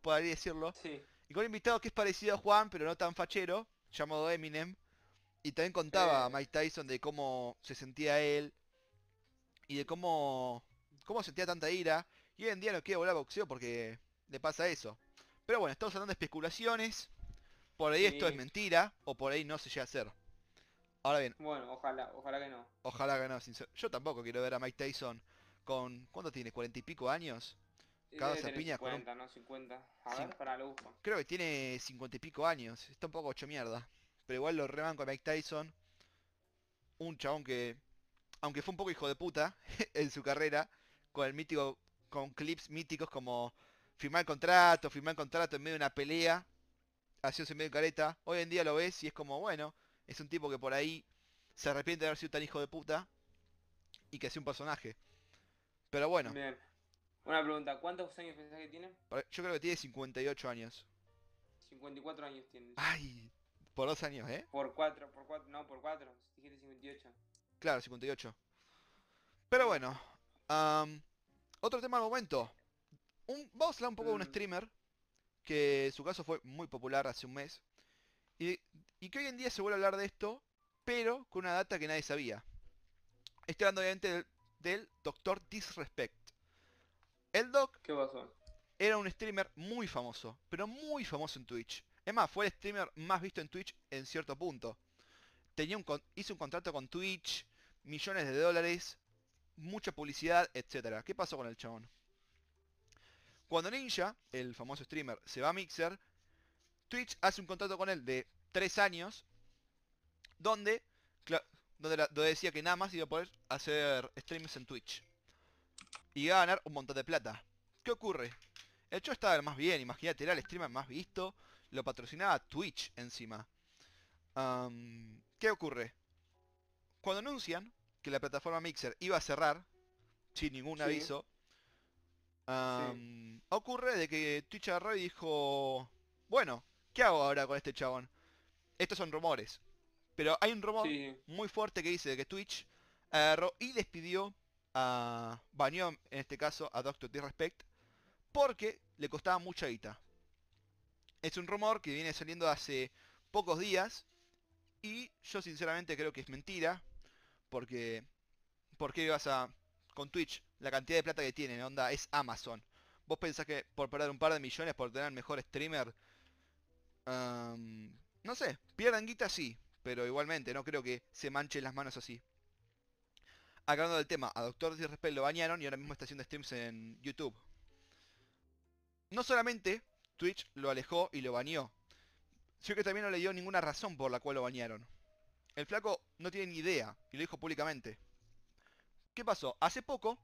podría decirlo. Sí. Y con un invitado que es parecido a Juan, pero no tan fachero, llamado Eminem. Y también contaba a Eh. Mike Tyson de cómo se sentía él. Y de cómo. cómo sentía tanta ira. Y hoy en día no quiere volver a boxeo porque le pasa eso. Pero bueno, estamos hablando de especulaciones. Por ahí esto es mentira. O por ahí no se llega a hacer. Ahora bien, Bueno, ojalá, ojalá que no. ojalá que no, sincer- Yo tampoco quiero ver a Mike Tyson con. ¿Cuánto tiene? ¿Cuarenta y pico años? Cada Debe tener piña con un- 50, ¿no? 50. A Cin- ver, para lo busco. Creo que tiene cincuenta y pico años. Está un poco hecho mierda. Pero igual lo rebanco a Mike Tyson. Un chabón que, aunque fue un poco hijo de puta [laughs] en su carrera, con el mítico, con clips míticos como firmar contrato, firmar contrato en medio de una pelea, haciéndose medio careta. Hoy en día lo ves y es como, bueno, es un tipo que por ahí se arrepiente de haber sido tan hijo de puta y que hacía un personaje. Pero bueno, Bien. Una pregunta, ¿cuántos años pensás que tiene? yo creo que tiene 58 años. 54 años tiene. Ay, por dos años, ¿eh? Por 4, por 4, no, por 4. Dijiste 58. Claro, 58. Pero bueno, otro tema al momento. Un, vamos a hablar un poco de un Mm. streamer que su caso fue muy popular hace un mes. Y, y que hoy en día se vuelve a hablar de esto, pero con una data que nadie sabía. Estoy hablando obviamente del, del Dr. Disrespect. El Doc ¿Qué pasó? era un streamer muy famoso, pero muy famoso en Twitch. Es más, fue el streamer más visto en Twitch en cierto punto. Tenía un con- hizo un contrato con Twitch millones de dólares, mucha publicidad, etcétera. ¿Qué pasó con el chabón? Cuando Ninja, el famoso streamer, se va a Mixer, Twitch hace un contrato con él de 3 años, donde, cla- donde, la- donde decía que nada más iba a poder hacer streams en Twitch. Y iba a ganar un montón de plata. ¿Qué ocurre? El show estaba más bien, imagínate, era el streamer más visto, lo patrocinaba Twitch encima. ¿Qué ocurre? Cuando anuncian que la plataforma Mixer iba a cerrar, sin ningún Sí. aviso, ocurre de que Twitch agarró y dijo, bueno, ¿qué hago ahora con este chabón? Estos son rumores. Pero hay un rumor Sí, muy fuerte que dice de que Twitch agarró y despidió a baneó en este caso a Doctor Disrespect porque le costaba mucha guita. Es un rumor que viene saliendo hace pocos días y yo sinceramente creo que es mentira porque ¿por qué vas a con Twitch la cantidad de plata que tienen, onda, es Amazon. ¿Vos pensás que por perder un par de millones por tener mejor streamer am, no sé, pierdan guita sí, pero igualmente no creo que se manchen las manos así. Acabando del tema, a Doctor Disrespect lo bañaron y ahora mismo está haciendo streams en YouTube. No solamente Twitch lo alejó y lo baneó, sino que también no le dio ninguna razón por la cual lo bañaron. El flaco no tiene ni idea y lo dijo públicamente. ¿Qué pasó? Hace poco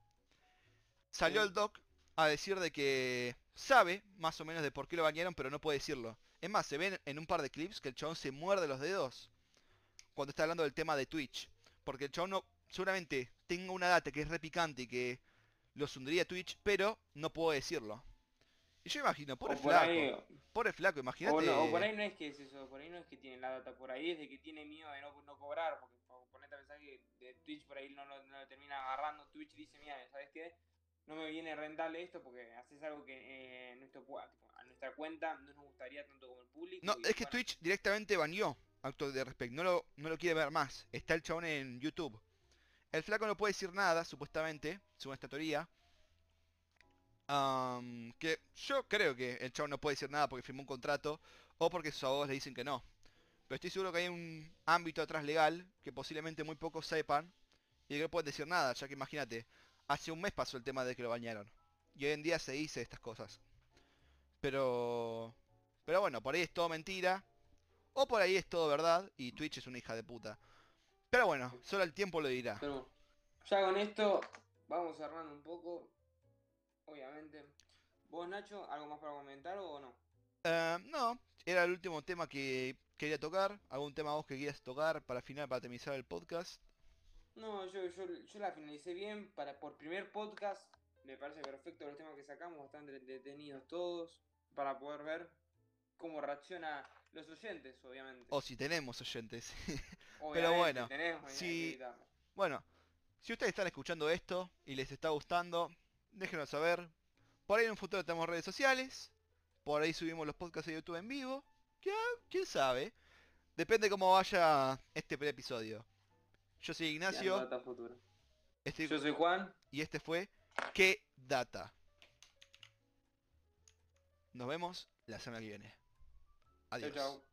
salió el doc a decir de que sabe más o menos de por qué lo bañaron, pero no puede decirlo. Es más, se ven en un par de clips que el chabón se muerde los dedos cuando está hablando del tema de Twitch. Porque el chabón no, seguramente tenga una data que es re picante y que los hundiría Twitch, pero no puedo decirlo. Y yo imagino, pobre por flaco, ahí, pobre flaco, imagínate. o, no- o por ahí no es que es eso, por ahí no es que tiene la data, por ahí es de que tiene miedo de no, no cobrar, porque po- ponete a pensar que de Twitch por ahí no, lo- no lo termina agarrando, Twitch dice, mira, ¿sabes qué? No me viene rentable esto porque haces algo que eh, nuestro, a nuestra cuenta no nos gustaría tanto como el público. No, es que bueno, Twitch directamente baneó Acto de Respect, no lo, no lo quiere ver más. Está el chabón en YouTube. El flaco no puede decir nada, supuestamente, según esta teoría. Que yo creo que el chabón no puede decir nada porque firmó un contrato o porque sus abogados le dicen que no. Pero estoy seguro que hay un ámbito atrás legal que posiblemente muy pocos sepan y que no pueden decir nada, ya que imagínate, hace un mes pasó el tema de que lo bañaron. Y hoy en día se dice estas cosas. Pero... Pero bueno, por ahí es todo mentira. O por ahí es todo verdad y Twitch es una hija de puta. Pero bueno, solo el tiempo lo dirá. Pero ya con esto vamos cerrando un poco, obviamente. ¿Vos, Nacho, algo más para comentar o no? Eh, no, era el último tema que quería tocar. ¿Algún tema vos que quieras tocar para final, para terminar el podcast? No, yo, yo, yo la finalicé bien. Para, por primer podcast, me parece perfecto los temas que sacamos, bastante entretenidos todos, para poder ver cómo reacciona los oyentes, obviamente. O si tenemos oyentes. [laughs] Obviamente, bueno, tenemos, hay que si- bueno, si ustedes están escuchando esto y les está gustando, déjenos saber. Por ahí en un futuro tenemos redes sociales. Por ahí subimos los podcasts de YouTube en vivo. ¿Qué- ¿Quién sabe? Depende cómo vaya este episodio. Yo soy Ignacio. estoy- Yo soy Juan. Y este fue ¿Qué data? Nos vemos la semana que viene. Adiós. chau.